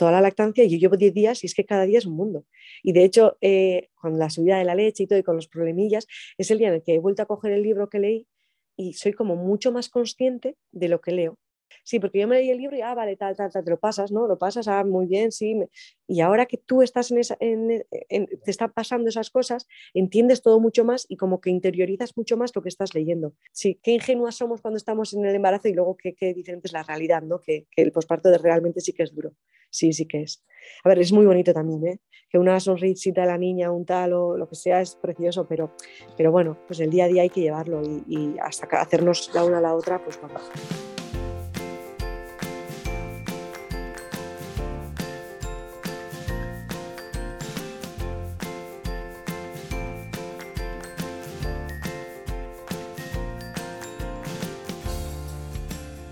toda la lactancia y yo llevo 10 días y es que cada día es un mundo. Y de hecho, eh, con la subida de la leche y todo y con los problemillas, es el día en el que he vuelto a coger el libro que leí y soy como mucho más consciente de lo que leo. Sí, porque yo me leí el libro y, ah, vale, tal, tal, tal, te lo pasas, ¿no? Lo pasas, ah, muy bien, sí. Y ahora que tú estás en esa, en, te están pasando esas cosas, entiendes todo mucho más y como que interiorizas mucho más lo que estás leyendo. Sí, qué ingenuas somos cuando estamos en el embarazo y luego qué, qué diferente es la realidad, ¿no? Que, que el posparto realmente sí que es duro. Sí, sí que es. A ver, es muy bonito también, ¿eh? Que una sonrisita de la niña, un tal o lo que sea, es precioso, pero, pero bueno, pues el día a día hay que llevarlo y, y hasta hacernos la una a la otra, pues papá.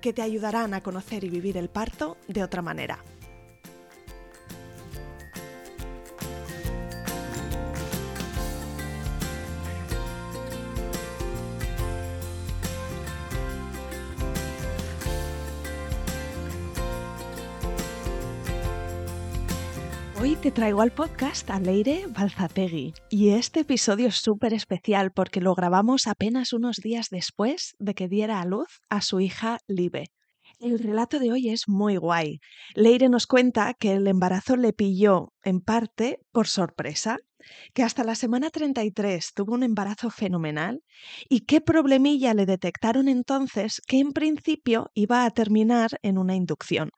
que te ayudarán a conocer y vivir el parto de otra manera. Hoy te traigo al podcast a Leire Balzategui y este episodio es súper especial porque lo grabamos apenas unos días después de que diera a luz a su hija Libe. El relato de hoy es muy guay. Leire nos cuenta que el embarazo le pilló en parte por sorpresa, que hasta la semana 33 tuvo un embarazo fenomenal y qué problemilla le detectaron entonces que en principio iba a terminar en una inducción.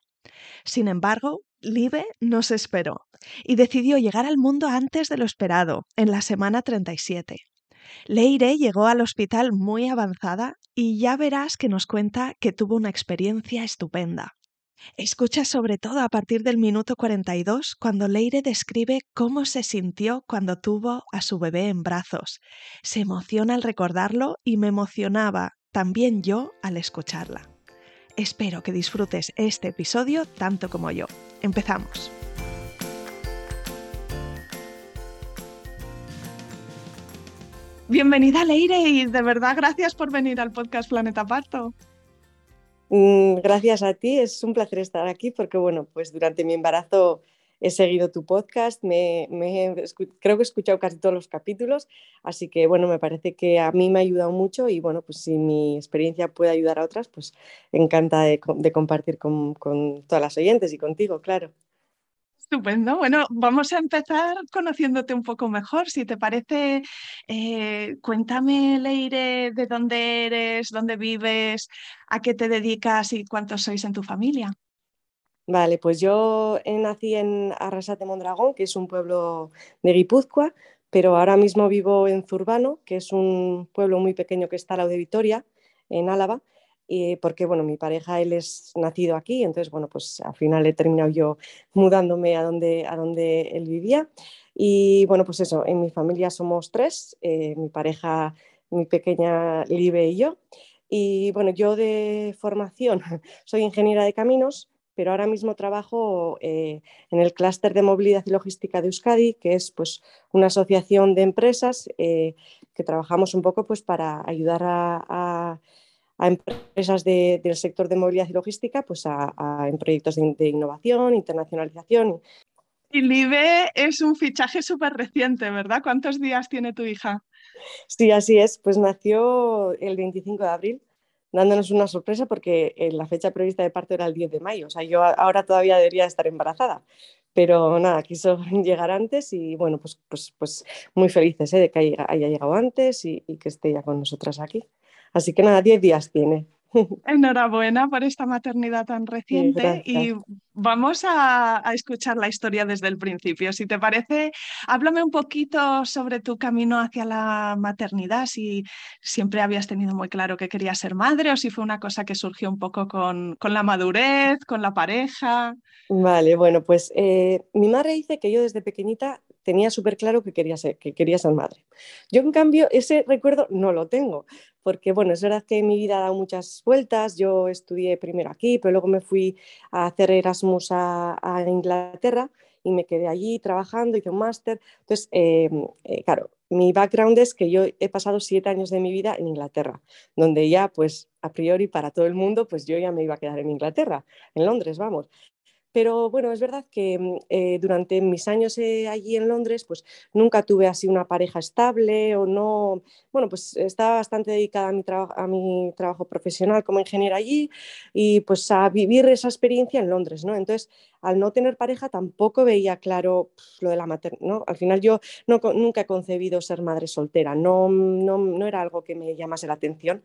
Sin embargo, Libe no se esperó y decidió llegar al mundo antes de lo esperado, en la semana 37. Leire llegó al hospital muy avanzada y ya verás que nos cuenta que tuvo una experiencia estupenda. Escucha sobre todo a partir del minuto 42 cuando Leire describe cómo se sintió cuando tuvo a su bebé en brazos. Se emociona al recordarlo y me emocionaba también yo al escucharla. Espero que disfrutes este episodio tanto como yo. Empezamos. Bienvenida Leire y de verdad gracias por venir al podcast Planeta Parto. Mm, gracias a ti, es un placer estar aquí porque bueno, pues durante mi embarazo he seguido tu podcast, me, creo que he escuchado casi todos los capítulos, así que bueno, me parece que a mí me ha ayudado mucho y bueno, pues si mi experiencia puede ayudar a otras, pues encanta de, compartir con, todas las oyentes y contigo, claro. Estupendo. Bueno, vamos a empezar conociéndote un poco mejor. Si te parece, eh, cuéntame, Leire, de dónde eres, dónde vives, a qué te dedicas y cuántos sois en tu familia. Vale, pues yo nací en Arrasate Mondragón, que es un pueblo de Guipúzcoa, pero ahora mismo vivo en Zurbano, que es un pueblo muy pequeño que está al lado de Vitoria, en Álava, y porque bueno, mi pareja él es nacido aquí, entonces bueno, pues al final he terminado yo mudándome a donde, a donde él vivía. Y bueno, pues eso, en mi familia somos tres, eh, mi pareja, mi pequeña Libe y yo. Y bueno, yo de formación soy ingeniera de caminos, pero ahora mismo trabajo eh, en el clúster de movilidad y logística de Euskadi, que es pues, una asociación de empresas eh, que trabajamos un poco pues, para ayudar a, empresas del sector de movilidad y logística pues, en proyectos de, innovación, internacionalización. Y Libe es un fichaje súper reciente, ¿verdad? ¿Cuántos días tiene tu hija? Sí, así es. Pues nació el 25 de abril dándonos una sorpresa porque eh, la fecha prevista de parto era el 10 de mayo. O sea, yo ahora todavía debería estar embarazada. Pero nada, quiso llegar antes y bueno, pues, pues, pues muy felices ¿eh? de que haya, llegado antes y, que esté ya con nosotras aquí. Así que nada, 10 días tiene. Enhorabuena por esta maternidad tan reciente y vamos a, escuchar la historia desde el principio. Si te parece, háblame un poquito sobre tu camino hacia la maternidad, si siempre habías tenido muy claro que querías ser madre o si fue una cosa que surgió un poco con, la madurez, con la pareja. Vale, bueno, pues eh, mi madre dice que yo desde pequeñita tenía súper claro que quería, ser, que quería ser madre. Yo, en cambio, ese recuerdo no lo tengo, porque, bueno, es verdad que mi vida ha dado muchas vueltas. Yo estudié primero aquí, pero luego me fui a hacer Erasmus a, Inglaterra y me quedé allí trabajando, hice un máster. Entonces, em, eh, claro, mi background es que yo he pasado siete años de mi vida en Inglaterra, donde ya, pues, a priori para todo el mundo, pues yo ya me iba a quedar en Inglaterra, en Londres, vamos. Pero bueno, es verdad que mm, eh, durante mis años eh, allí en Londres, pues nunca tuve así una pareja estable o no, bueno, pues estaba bastante dedicada a mi, a mi trabajo profesional como ingeniera allí y pues a vivir esa experiencia en Londres, ¿no? Entonces, al no tener pareja tampoco veía claro lo de la maternidad, ¿no? Al final yo no, nunca he concebido ser madre soltera, no, no, no era algo que me llamase la atención.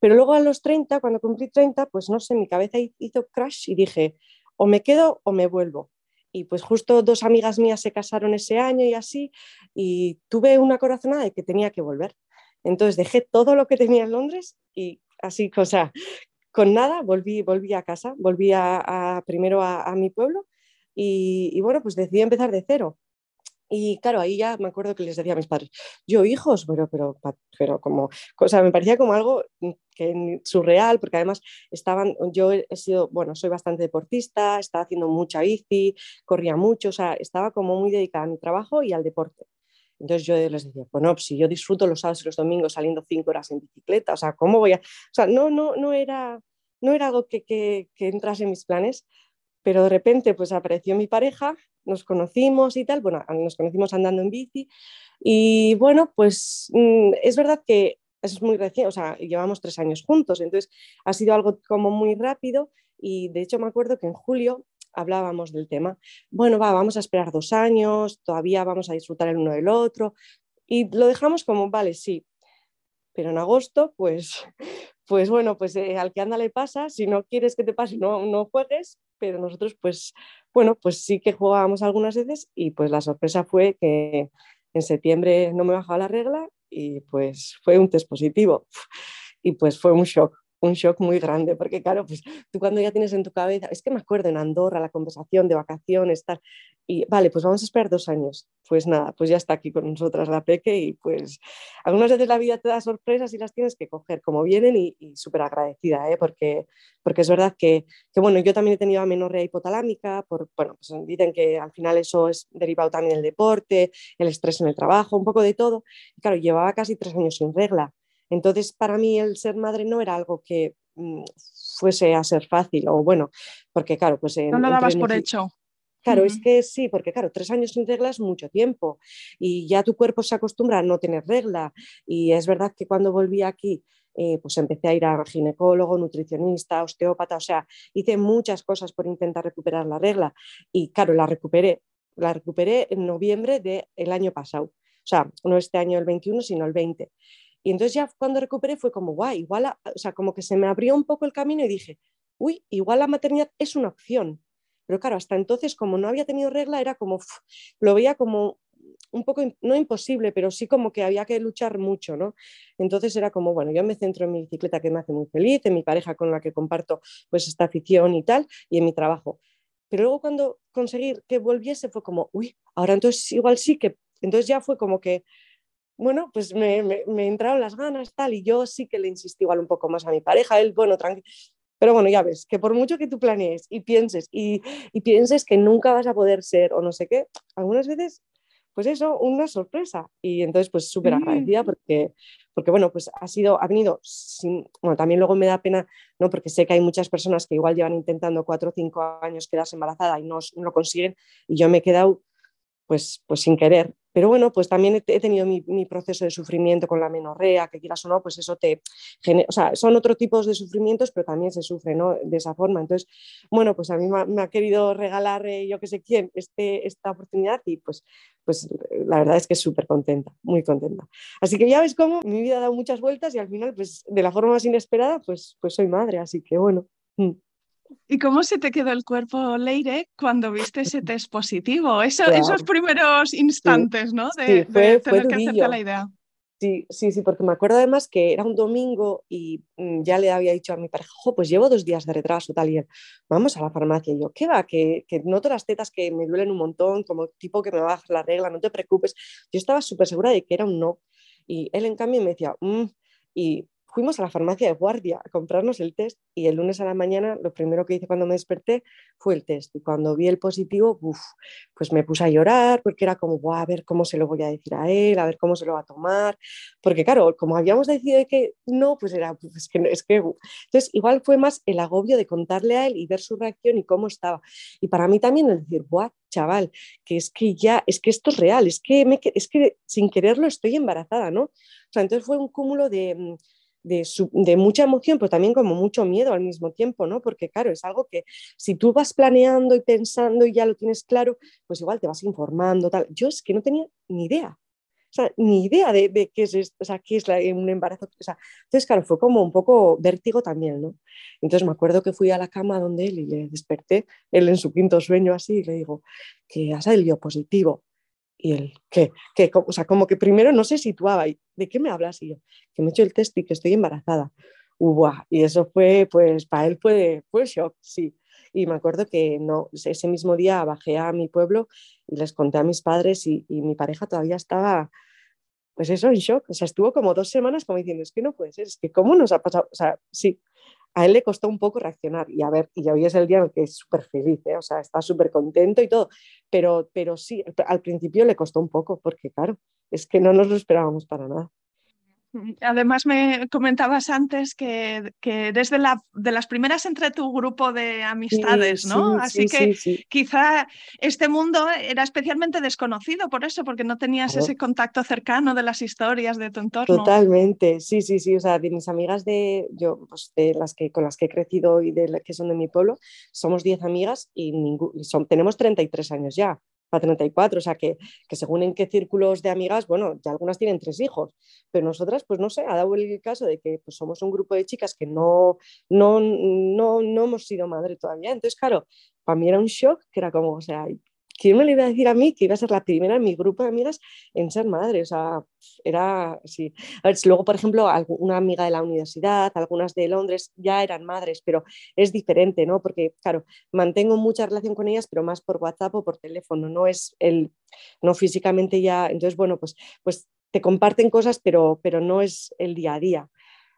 Pero luego a los 30, cuando cumplí 30, pues no sé, mi cabeza hizo crash y dije, o me quedo o me vuelvo. Y pues justo dos amigas mías se casaron ese año y así, y tuve una corazonada de que tenía que volver. Entonces dejé todo lo que tenía en Londres y así, o sea, con nada volví, volví a casa, volví a, primero a, mi pueblo y, y, bueno, pues decidí empezar de cero. Y claro, ahí ya me acuerdo que les decía a mis padres, yo hijos, pero, pero, pero como, o sea, me parecía como algo mm, que surreal, porque además estaban, yo he sido, bueno, soy bastante deportista, estaba haciendo mucha bici, corría mucho, o sea, estaba como muy dedicada a mi trabajo y al deporte. Entonces yo les decía, pues no, si yo disfruto los sábados y los domingos saliendo cinco horas en bicicleta, o sea, ¿cómo voy a...? O sea, no, no, no, era, no era algo que, que, que entrase en mis planes, pero de repente pues apareció mi pareja, nos conocimos y tal, bueno, nos conocimos andando en bici y bueno, pues mm, es verdad que es muy reciente, o sea, llevamos tres años juntos, entonces ha sido algo como muy rápido y de hecho me acuerdo que en julio hablábamos del tema, bueno, va, vamos a esperar dos años, todavía vamos a disfrutar el uno del otro y lo dejamos como, vale, sí, pero en agosto, pues, pues bueno, pues eh, al que anda le pasa, si no quieres que te pase, no, no juegues, pero nosotros pues, bueno, pues sí que jugábamos algunas veces y pues la sorpresa fue que en septiembre no me bajaba la regla y pues fue un test positivo. Y pues fue un shock un shock muy grande, porque claro, pues tú cuando ya tienes en tu cabeza, es que me acuerdo en Andorra la conversación de vacaciones, tal, y vale, pues vamos a esperar dos años. Pues nada, pues ya está aquí con nosotras la Peque y pues algunas veces la vida te da sorpresas y las tienes que coger como vienen y, súper agradecida, ¿eh? porque, porque es verdad que, que, bueno, yo también he tenido amenorrea hipotalámica, por, bueno, pues dicen que al final eso es derivado también del deporte, el estrés en el trabajo, un poco de todo. Y claro, llevaba casi tres años sin regla entonces, para mí el ser madre no era algo que mm, fuese a ser fácil, o bueno, porque claro, pues... no lo dabas por hecho. Claro, es que sí, porque claro, tres años sin regla es mucho tiempo y ya tu cuerpo se acostumbra a no tener regla. Y es verdad que cuando volví aquí, eh, pues empecé a ir a ginecólogo, nutricionista, osteópata, o sea, hice muchas cosas por intentar recuperar la regla y claro, la recuperé. La recuperé en noviembre del año pasado. O sea, no este año el 21, sino el 20. Y entonces ya cuando recuperé fue como, guay, igual, o sea, como que se me abrió un poco el camino y dije, uy, igual la maternidad es una opción. Pero claro, hasta entonces, como no había tenido regla, era como, lo veía como un poco, no imposible, pero sí como que había que luchar mucho, ¿no? Entonces era como, bueno, yo me centro en mi bicicleta que me hace muy feliz, en mi pareja con la que comparto pues esta afición y tal, y en mi trabajo. Pero luego cuando conseguí que volviese fue como, uy, ahora entonces igual sí que, entonces ya fue como que bueno, pues me, me, entraron las ganas, tal, y yo sí que le insistí igual un poco más a mi pareja, él, bueno, tranquilo. Pero bueno, ya ves, que por mucho que tú planees y pienses y, y, pienses que nunca vas a poder ser o no sé qué, algunas veces, pues eso, una sorpresa. Y entonces, pues súper agradecida porque, porque, bueno, pues ha sido, ha venido, sin, bueno, también luego me da pena, ¿no? Porque sé que hay muchas personas que igual llevan intentando cuatro o cinco años quedarse embarazada y no, no lo consiguen y yo me he quedado pues, pues sin querer. pero bueno, pues también he, tenido mi, proceso de sufrimiento con la menorrea, que quieras o no, pues eso te genera, o sea, son otros tipos de sufrimientos, pero también se sufre, ¿no? De esa forma. Entonces, bueno, pues a mí me ha, querido regalar eh, yo que sé quién este, esta oportunidad y pues, pues la verdad es que súper contenta, muy contenta. Así que ya ves cómo mi vida ha dado muchas vueltas y al final, pues de la forma más inesperada, pues, pues soy madre, así que bueno. Mm. ¿Y cómo se te quedó el cuerpo, Leire, cuando viste ese test positivo? Esos primeros instantes, ¿no? De, tener que hacerte la idea. Sí, sí, sí, porque me acuerdo además que era un domingo y mm, ya le había dicho a mi pareja, pues llevo dos días de retraso, tal, y él, vamos a la farmacia. Y yo, ¿qué va? Que, que noto las tetas que me duelen un montón, como tipo que me baja la regla, no te preocupes. Yo estaba súper segura de que era un no. Y él, en cambio, me decía, mm", y fuimos a la farmacia de guardia a comprarnos el test y el lunes a la mañana lo primero que hice cuando me desperté fue el test y cuando vi el positivo, pues me puse a llorar porque era como, a ver cómo se lo voy a decir a él, a ver cómo se lo va a tomar, porque claro, como habíamos decidido que no, pues era, pues que, es que, entonces igual fue más el agobio de contarle a él y ver su reacción y cómo estaba. Y para mí también el decir, guau, chaval, que es que ya, es que esto es real, es que, es que sin quererlo estoy embarazada, ¿no? O sea, entonces fue un cúmulo de mm, de, mucha emoción, pero también como mucho miedo al mismo tiempo, ¿no? Porque claro, es algo que si tú vas planeando y pensando y ya lo tienes claro, pues igual te vas informando, tal. Yo es que no tenía ni idea, o ni idea de, qué es esto, o sea, qué es un embarazo. O sea, entonces, claro, fue como un poco vértigo también, ¿no? Entonces me acuerdo que fui a la cama donde él y le desperté, él en su quinto sueño así, y le digo, que ha salido positivo. Y él, ¿qué? ¿Qué? O sea, como que primero no se situaba. Y, ¿De qué me hablas? Y yo, que me he hecho el test y que estoy embarazada. y eso fue, pues, para él fue, fue shock, sí. Y me acuerdo que no, ese mismo día bajé a mi pueblo y les conté a mis padres y, y mi pareja todavía estaba, pues eso, en shock. O sea, estuvo como dos semanas como diciendo, es que no puede ser, es que cómo nos ha pasado. O sea, sí, a él le costó un poco reaccionar y a ver, y hoy es el día en el que es súper feliz, ¿eh? o sea, está súper contento y todo, pero, pero sí, al principio le costó un poco porque claro, es que no nos lo esperábamos para nada. Además, me comentabas antes que, que desde la, de las primeras entre tu grupo de amistades, ¿no? Así que quizá este mundo era especialmente desconocido por eso, porque no tenías ese contacto cercano de las historias de tu entorno. Totalmente, sí, sí, sí. O sea, de mis amigas de, yo, pues, de las que, con las que he crecido y de las que son de mi pueblo, somos 10 amigas y, y son, tenemos 33 años ya para 34, o sea que, que, según en qué círculos de amigas, bueno, ya algunas tienen tres hijos, pero nosotras, pues no sé, ha dado el caso de que pues, somos un grupo de chicas que no, no, no, no hemos sido madre todavía, entonces claro, para mí era un shock, que era como, o sea, ¿quién me lo iba a decir a mí que iba a ser la primera en mi grupo de amigas en ser madre? O sea, era así. A ver, luego, por ejemplo, una amiga de la universidad, algunas de Londres ya eran madres, pero es diferente, ¿no? Porque, claro, mantengo mucha relación con ellas, pero más por WhatsApp o por teléfono, no es el, no físicamente ya. Entonces, bueno, pues, pues te comparten cosas, pero, pero no es el día a día.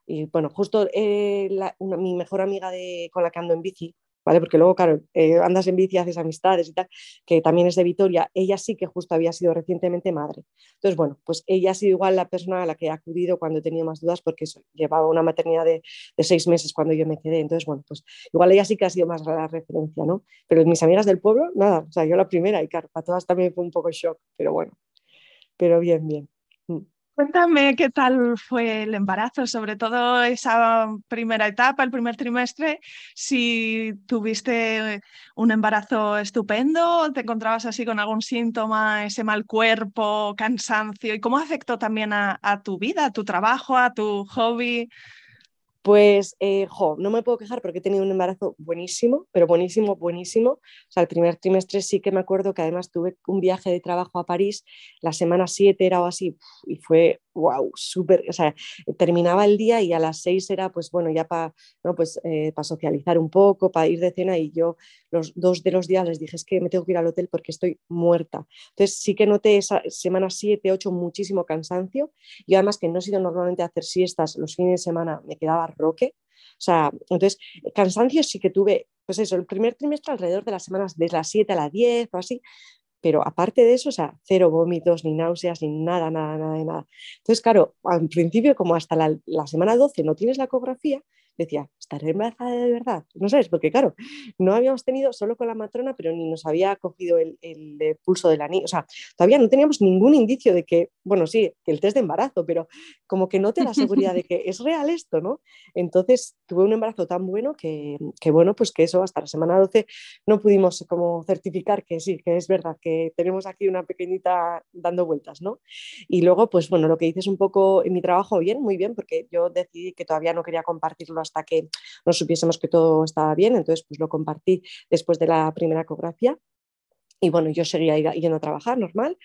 Y bueno, justo eh, mi mejor amiga de, con la que ando en bici, ¿vale? Porque luego, claro, eh, andas en bici, haces amistades y tal, que también es de Vitoria, ella sí que justo había sido recientemente madre. Entonces, bueno, pues ella ha sido igual la persona a la que he acudido cuando he tenido más dudas, porque llevaba una maternidad de, seis meses cuando yo me quedé. Entonces, bueno, pues igual ella sí que ha sido más la referencia, ¿no? Pero mis amigas del pueblo, nada, o sea, yo la primera y claro, para todas también fue un poco shock, pero bueno, pero bien, bien. Cuéntame qué tal fue el embarazo, sobre todo esa primera etapa, el primer trimestre, si tuviste un embarazo estupendo, te encontrabas así con algún síntoma, ese mal cuerpo, cansancio, y cómo afectó también a, a tu vida, a tu trabajo, a tu hobby. Pues, eh, jo, no me puedo quejar porque he tenido un embarazo buenísimo, pero buenísimo, buenísimo. O sea, el primer trimestre sí que me acuerdo que además tuve un viaje de trabajo a París, la semana 7 era o así, y fue wow, súper, o sea, terminaba el día y a las seis era, pues bueno, ya para ¿no? pues, eh, socializar un poco, para ir de cena y yo los dos de los días les dije, es que me tengo que ir al hotel porque estoy muerta. Entonces sí que noté esa semana 7, 8 muchísimo cansancio y además que no he sido normalmente a hacer siestas los fines de semana, me quedaba roque. O sea, entonces, cansancio sí que tuve, pues eso, el primer trimestre alrededor de las semanas de las 7 a las 10 o así, pero aparte de eso, o sea, cero vómitos, ni náuseas, ni nada, nada, nada, nada. Entonces, claro, al principio, como hasta la, semana 12 no tienes la ecografía, decía, ¿estaré embarazada de verdad? No sabes, porque claro, no habíamos tenido solo con la matrona, pero ni nos había cogido el, el, pulso de la niña, o sea, todavía no teníamos ningún indicio de que, bueno, sí, el test de embarazo, pero como que no te da seguridad de que es real esto, ¿no? Entonces tuve un embarazo tan bueno que, que, bueno, pues que eso hasta la semana 12 no pudimos como certificar que sí, que es verdad, que tenemos aquí una pequeñita dando vueltas, ¿no? Y luego, pues bueno, lo que dices un poco en mi trabajo, bien, muy bien, porque yo decidí que todavía no quería compartirlo hasta que nos supiésemos que todo estaba bien, entonces pues lo compartí después de la primera ecografía. Y bueno, yo seguía yendo a trabajar normal.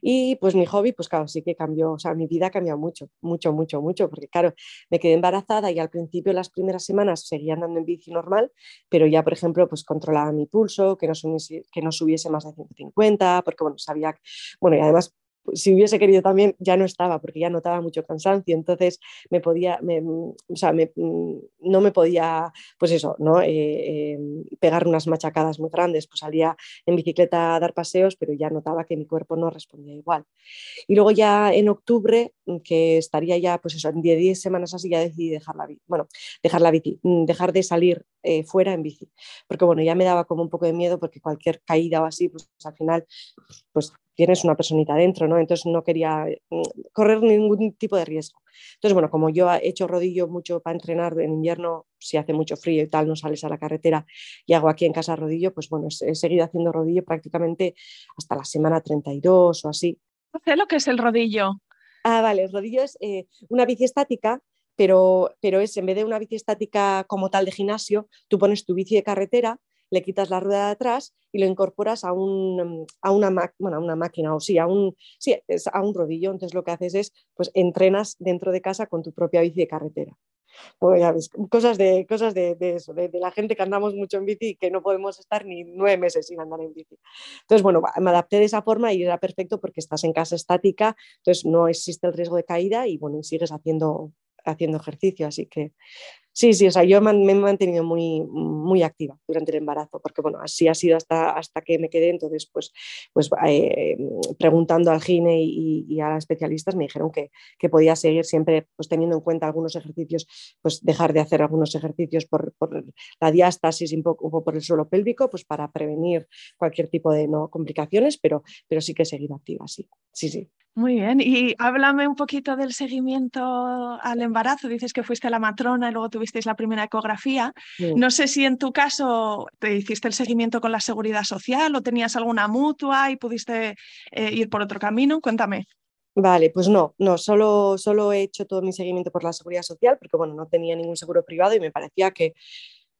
Y pues mi hobby, pues claro, sí que cambió, o sea, mi vida cambió mucho, mucho, mucho, mucho, porque claro, me quedé embarazada y al principio las primeras semanas seguía andando en bici normal, pero ya, por ejemplo, pues controlaba mi pulso, que no subiese, que no subiese más de 150, porque bueno, sabía, bueno, y además si hubiese querido también ya no estaba porque ya notaba mucho cansancio, entonces me podía, o sea, mm, no me podía, pues eso, ¿no? Eh, em, pegar unas machacadas muy grandes, pues salía en bicicleta a dar paseos, pero ya notaba que mi cuerpo no respondía igual. Y luego ya en octubre, mm, que estaría ya, pues eso, en 10 semanas así, ya decidí dejar la bici, bueno, dejar la bici, mm, dejar de salir eh, fuera en bici, porque bueno, ya me daba como un poco de miedo porque cualquier caída o así, pues al final, pues tienes una personita dentro, ¿no? Entonces no quería mm, correr ningún tipo de riesgo. Entonces, bueno, como yo he hecho rodillo mucho para entrenar en invierno, si hace mucho frío y tal, no sales a la carretera y hago aquí en casa rodillo, pues bueno, he seguido haciendo rodillo prácticamente hasta la semana 32 o así. No sé lo que es el rodillo. Ah, vale, el rodillo es eh, una bici estática pero, pero, es en vez de una bici estática como tal de gimnasio, tú pones tu bici de carretera le quitas la rueda de atrás y lo incorporas a, un, a, una, bueno, a una, máquina o sí a, un, sí, es a un rodillo. Entonces lo que haces es, pues entrenas dentro de casa con tu propia bici de carretera. Pues ya ves, cosas de, cosas de, de eso, de, la gente que andamos mucho en bici y que no podemos estar ni nueve meses sin andar en bici. Entonces, bueno, me adapté de esa forma y era perfecto porque estás en casa estática, entonces no existe el riesgo de caída y bueno, sigues haciendo, haciendo ejercicio, así que Sí, sí, o sea, yo me he mantenido muy, muy activa durante el embarazo, porque bueno, así ha sido hasta, hasta que me quedé, entonces pues, pues eh, preguntando al gine y, a especialistas me dijeron que, que, podía seguir siempre pues teniendo en cuenta algunos ejercicios, pues dejar de hacer algunos ejercicios por, por la diástasis un por el suelo pélvico, pues para prevenir cualquier tipo de ¿no? complicaciones, pero, pero sí que seguir activa, sí, sí, sí. Muy bien, y háblame un poquito del seguimiento al embarazo. Dices que fuiste a la matrona y luego tuvisteis la primera ecografía. No sé si en tu caso te hiciste el seguimiento con la seguridad social o tenías alguna mutua y pudiste eh, ir por otro camino. Cuéntame. Vale, pues no, no, solo, solo he hecho todo mi seguimiento por la seguridad social porque bueno, no tenía ningún seguro privado y me parecía que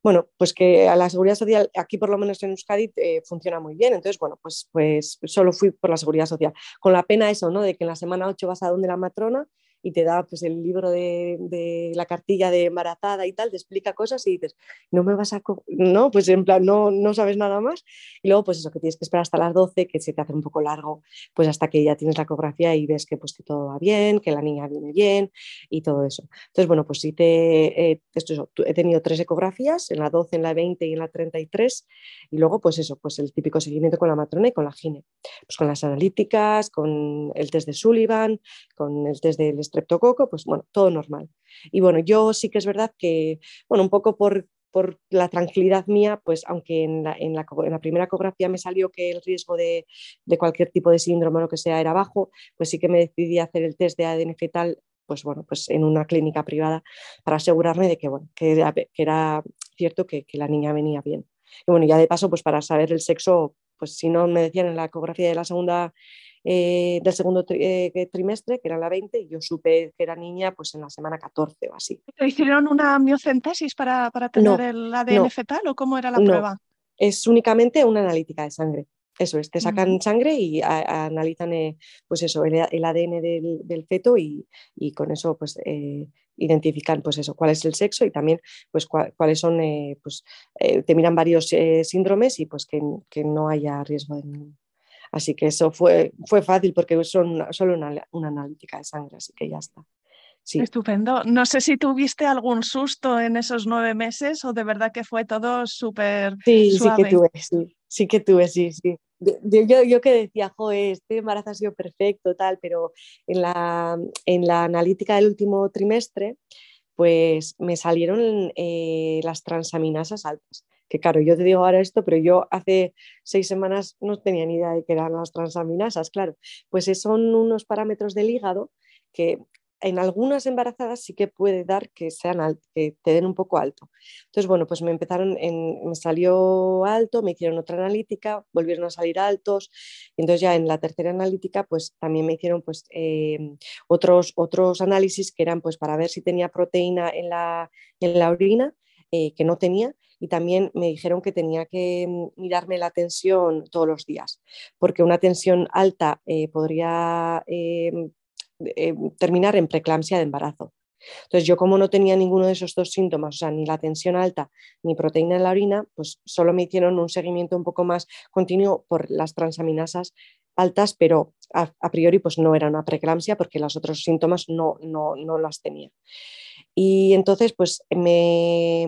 bueno, pues que a la seguridad social, aquí por lo menos en Euskadi, eh, funciona muy bien. Entonces, bueno, pues, pues solo fui por la seguridad social. Con la pena eso, ¿no? De que en la semana 8 vas a donde la matrona y te da pues el libro de, la cartilla de embarazada y tal, te explica cosas y dices, no me vas a... No, pues en plan, no, no sabes nada más. Y luego pues eso, que tienes que esperar hasta las 12, que se te hace un poco largo, pues hasta que ya tienes la ecografía y ves que pues que todo va bien, que la niña viene bien y todo eso. Entonces, bueno, pues sí te... Eh, esto he tenido tres ecografías, en la 12, en la 20 y en la 33, y luego pues eso, pues el típico seguimiento con la matrona y con la gine, pues con las analíticas, con el test de Sullivan, con el test del streptococo, pues bueno, todo normal. Y bueno, yo sí que es verdad que, bueno, un poco por, por la tranquilidad mía, pues aunque en la, en, la, en la, primera ecografía me salió que el riesgo de, de, cualquier tipo de síndrome o lo que sea era bajo, pues sí que me decidí a hacer el test de ADN fetal, pues bueno, pues en una clínica privada para asegurarme de que, bueno, que era, que era cierto que, que, la niña venía bien. Y bueno, ya de paso, pues para saber el sexo, pues si no me decían en la ecografía de la segunda eh, del segundo eh, trimestre, que era la 20, y yo supe que era niña pues en la semana 14 o así. ¿Te hicieron una miocentesis para, para tener el ADN fetal o cómo era la prueba? Es únicamente una analítica de sangre. Eso es, te sacan sangre y analizan eh, pues eso, el, ADN del, del, feto y, y, con eso pues identifican pues eso, cuál es el sexo y también pues cuáles son, pues te miran varios síndromes y pues que, que, no haya riesgo de ningún. Así que eso fue, fue fácil porque son solo una, una analítica de sangre, así que ya está. Sí. Estupendo. No sé si tuviste algún susto en esos nueve meses o de verdad que fue todo súper sí, Sí, que tuve, sí, sí que tuve, sí, sí. Yo, yo que decía, joder, este embarazo ha sido perfecto, tal, pero en la, en la analítica del último trimestre, pues me salieron eh, las transaminasas altas. Que claro, yo te digo ahora esto, pero yo hace seis semanas no tenía ni idea de qué eran las transaminasas, claro. Pues son unos parámetros del hígado que en algunas embarazadas sí que puede dar que sean que te den un poco alto. Entonces, bueno, pues me empezaron, en, me salió alto, me hicieron otra analítica, volvieron a salir altos, y entonces ya en la tercera analítica, pues también me hicieron pues em, otros, otros análisis que eran pues para ver si tenía proteína en la, en la orina, eh, que no tenía, y también me dijeron que tenía que mm, mirarme la tensión todos los días, porque una tensión alta eh, podría em, eh, terminar en preeclampsia de embarazo. Entonces yo como no tenía ninguno de esos dos síntomas, o sea, ni la tensión alta ni proteína en la orina, pues solo me hicieron un seguimiento un poco más continuo por las transaminasas altas, pero a, priori pues no era una preeclampsia porque los otros síntomas no, no, no las tenía. Y entonces, pues me,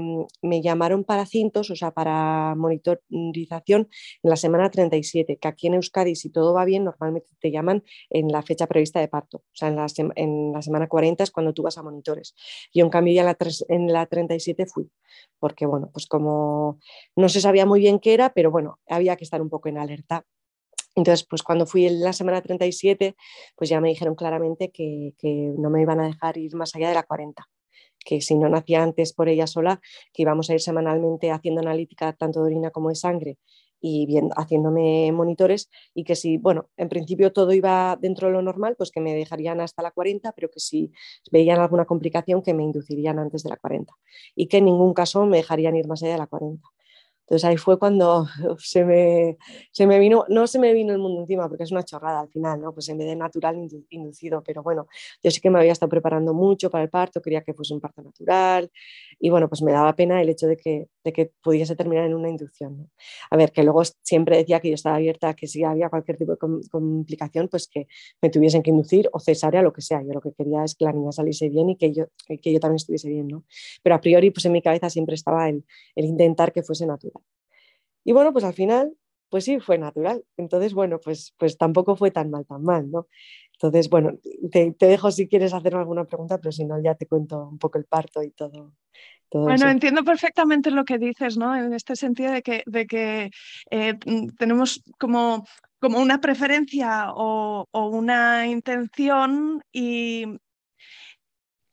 llamaron para cintos, o sea, para monitorización en la semana 37, que aquí en Euskadi, si todo va bien, normalmente te llaman en la fecha prevista de parto, o sea, en la, en la semana 40 es cuando tú vas a monitores. Yo, en cambio, ya en la, en la 37 fui, porque, bueno, pues como no se sabía muy bien qué era, pero bueno, había que estar un poco en alerta. Entonces, pues cuando fui en la semana 37, pues ya me dijeron claramente que, que no me iban a dejar ir más allá de la 40 que si no nacía antes por ella sola, que íbamos a ir semanalmente haciendo analítica tanto de orina como de sangre y viendo, haciéndome monitores y que si, bueno, en principio todo iba dentro de lo normal, pues que me dejarían hasta la 40, pero que si veían alguna complicación que me inducirían antes de la 40 y que en ningún caso me dejarían ir más allá de la 40. Entonces ahí fue cuando se me, se me vino, no se me vino el mundo encima, porque es una chorrada al final, ¿no? Pues en vez de natural, inducido, pero bueno, yo sí que me había estado preparando mucho para el parto, quería que fuese un parto natural y bueno, pues me daba pena el hecho de que, de que pudiese terminar en una inducción. A ver, que luego siempre decía que yo estaba abierta que si había cualquier tipo de complicación, pues que me tuviesen que inducir o cesárea, lo que sea. Yo lo que quería es que la niña saliese bien y que yo, que yo también estuviese bien, ¿no? Pero a priori, pues en mi cabeza siempre estaba el, el intentar que fuese natural. Y bueno, pues al final, pues sí, fue natural. Entonces, bueno, pues, pues tampoco fue tan mal, tan mal, ¿no? Entonces, bueno, te, dejo si quieres hacer alguna pregunta, pero si no, ya te cuento un poco el parto y todo. bueno, entiendo perfectamente lo que dices, ¿no? En este sentido de que, de que eh, tenemos como, como una preferencia o, o una intención y,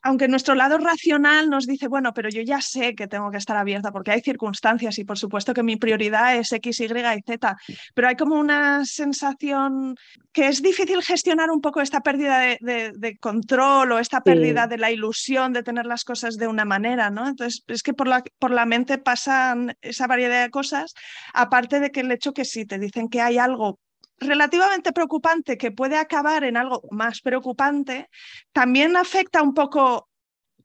aunque nuestro lado racional nos dice, bueno, pero yo ya sé que tengo que estar abierta porque hay circunstancias y por supuesto que mi prioridad es X, Y y Z, pero hay como una sensación que es difícil gestionar un poco esta pérdida de, control o esta pérdida de la ilusión de tener las cosas de una manera, ¿no? Entonces, es que por la, por la mente pasan esa variedad de cosas, aparte de que el hecho que si te dicen que hay algo relativamente preocupante que puede acabar en algo más preocupante, también afecta un poco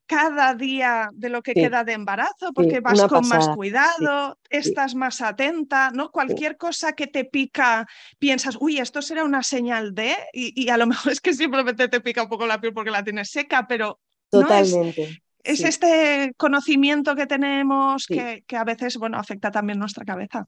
cada día de lo que queda de embarazo, porque vas con más cuidado, estás más atenta, ¿no? Cualquier cosa que te pica, piensas, uy, esto será una señal de, y, a lo mejor es que simplemente te pica un poco la piel porque la tienes seca, pero Totalmente es este conocimiento que tenemos que, a veces bueno, afecta también nuestra cabeza.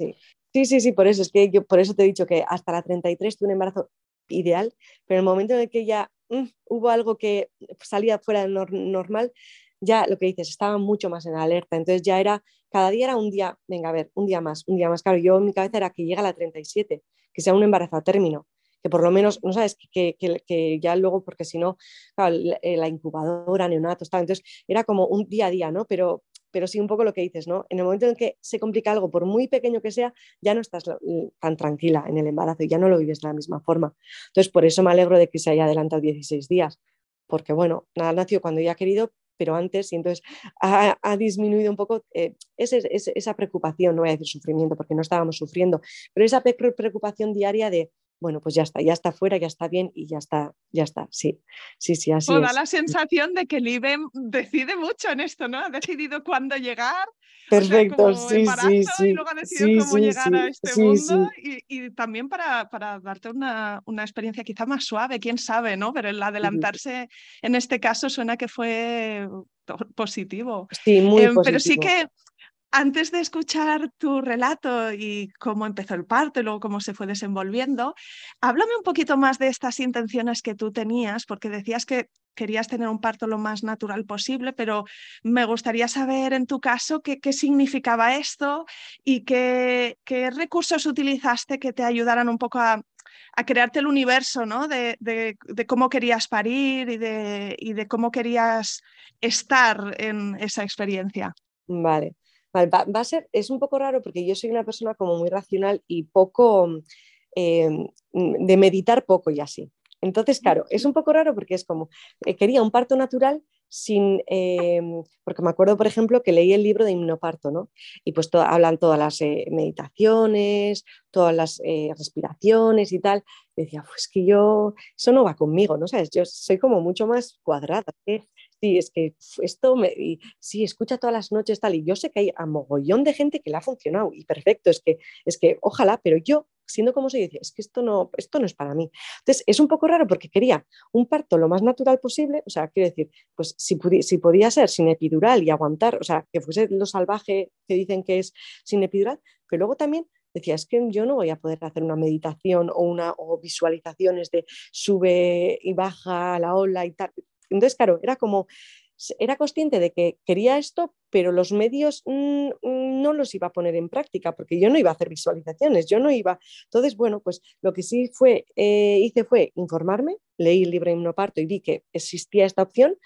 Sí. sí, sí, por eso es que yo por eso te he dicho que hasta la 33 tuve un embarazo ideal, pero en el momento en el que ya mm, hubo algo que salía fuera de normal, ya lo que dices, estaba mucho más en alerta, entonces ya era, cada día era un día, venga, a ver, un día más, un día más, claro, yo en mi cabeza era que llega a la 37, que sea un embarazo a término, que por lo menos, no sabes, que, que, ya luego, porque si no, eh, la, incubadora, neonatos, tal, entonces era como un día a día, ¿no? Pero, pero sí un poco lo que dices, ¿no? En el momento en que se complica algo, por muy pequeño que sea, ya no estás tan tranquila en el embarazo y ya no lo vives de la misma forma. Entonces, por eso me alegro de que se haya adelantado 16 días, porque bueno, nada nació cuando ya ha querido, pero antes, y entonces ha, disminuido un poco eh, esa preocupación, no voy a decir sufrimiento, porque no estábamos sufriendo, pero esa preocupación diaria de bueno, pues ya está, ya está fuera, ya está bien y ya está, ya está, sí, sí, sí, así da la sensación de que el IBEM decide mucho en esto, ¿no? Ha decidido cuándo llegar. Perfecto, sí, sí, sí. Y luego ha decidido cómo llegar a este mundo y, también para, para darte una, una, experiencia quizá más suave, quién sabe, ¿no? Pero el adelantarse en este caso suena que fue positivo. Sí, muy positivo. Em, pero sí que antes de escuchar tu relato y cómo empezó el parto y luego cómo se fue desenvolviendo, háblame un poquito más de estas intenciones que tú tenías, porque decías que querías tener un parto lo más natural posible, pero me gustaría saber en tu caso qué, significaba esto y qué, recursos utilizaste que te ayudaran un poco a, crearte el universo, ¿no? De, cómo querías parir y de, cómo querías estar en esa experiencia. Vale. Vale va, va, a ser, es un poco raro porque yo soy una persona como muy racional y poco, eh, de meditar poco y así. Entonces, claro, es un poco raro porque es como, eh, quería un parto natural sin, eh, porque me acuerdo, por ejemplo, que leí el libro de himnoparto, ¿no? Y pues to hablan todas las eh, meditaciones, todas las respiraciones y tal. Y decía, pues que yo, eso no va conmigo, ¿no? ¿Sabes? Yo soy como mucho más cuadrada. Sí, es que esto me, sí, escucha todas las noches tal. Y yo sé que hay a mogollón de gente que le ha funcionado y perfecto, es que, es que ojalá, pero yo siendo como se dice, es que esto no, esto no es para mí. Entonces, es un poco raro porque quería un parto lo más natural posible, o sea, quiero decir, pues si, si podía ser sin epidural y aguantar, o sea, que fuese lo salvaje que dicen que es sin epidural, pero luego también decía, es que yo no voy a poder hacer una meditación o, una, o visualizaciones de sube y baja la ola y tal. Entonces, claro, era como era consciente de que quería esto, pero los medios mm, mm, no los iba a poner en práctica porque yo no iba a hacer visualizaciones, yo no iba. Entonces, bueno, pues lo que sí fue, eh, hice fue informarme, leí el libro Himnoparto y vi que existía esta opción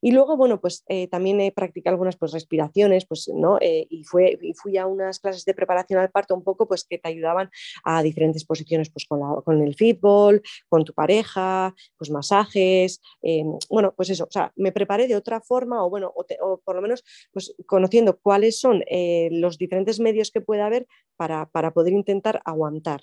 y luego, bueno, pues eh, también he practicado algunas pues, respiraciones, pues, ¿no? Eh, y, fue, y fui a unas clases de preparación al parto un poco, pues, que te ayudaban a diferentes posiciones, pues, con, la, con el fútbol, con tu pareja, pues, masajes, eh, bueno, pues eso, o sea, me preparé de otra forma o, bueno, o por lo menos, pues, conociendo cuáles son eh, los diferentes medios que puede haber para, para poder intentar aguantar.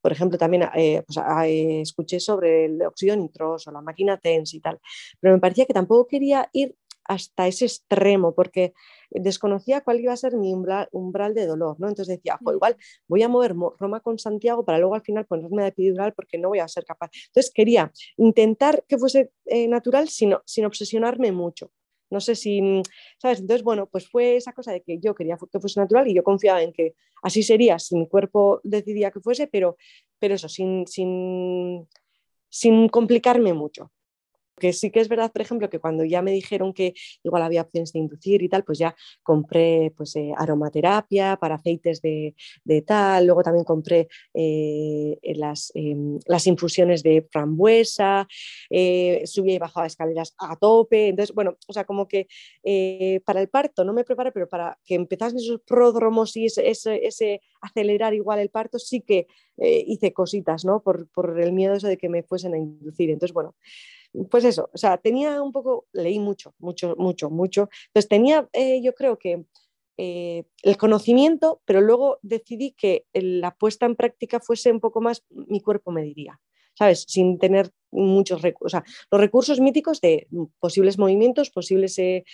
Por ejemplo, también eh, pues, eh, escuché sobre el óxido nitroso, la máquina TENS y tal, pero me parecía que tampoco quería ir hasta ese extremo porque desconocía cuál iba a ser mi umbral, umbral de dolor, ¿no? Entonces decía, pues igual voy a mover Roma con Santiago para luego al final ponerme de epidural porque no voy a ser capaz. Entonces quería intentar que fuese eh, natural sin, sin obsesionarme mucho. No sé si, ¿sabes? Entonces, bueno, pues fue esa cosa de que yo quería que fuese natural y yo confiaba en que así sería si mi cuerpo decidía que fuese, pero, pero eso, sin, sin, sin complicarme mucho. Que sí que es verdad, por ejemplo, que cuando ya me dijeron que igual había opciones de inducir y tal, pues ya compré pues, eh, aromaterapia para aceites de, de, tal, luego también compré eh, las, eh, las, infusiones de frambuesa, eh, subía y bajaba escaleras a tope, entonces, bueno, o sea, como que eh, para el parto no me preparé, pero para que empezasen esos pródromos y ese, ese, acelerar igual el parto, sí que eh, hice cositas, ¿no? Por, por el miedo de que me fuesen a inducir. Entonces, bueno, pues eso, o sea, tenía un poco, leí mucho, mucho, mucho, mucho. Entonces tenía, eh, yo creo que eh, el conocimiento, pero luego decidí que la puesta en práctica fuese un poco más, mi cuerpo me diría, ¿sabes? Sin tener muchos recursos, o sea, los recursos míticos de posibles movimientos, posibles, eh,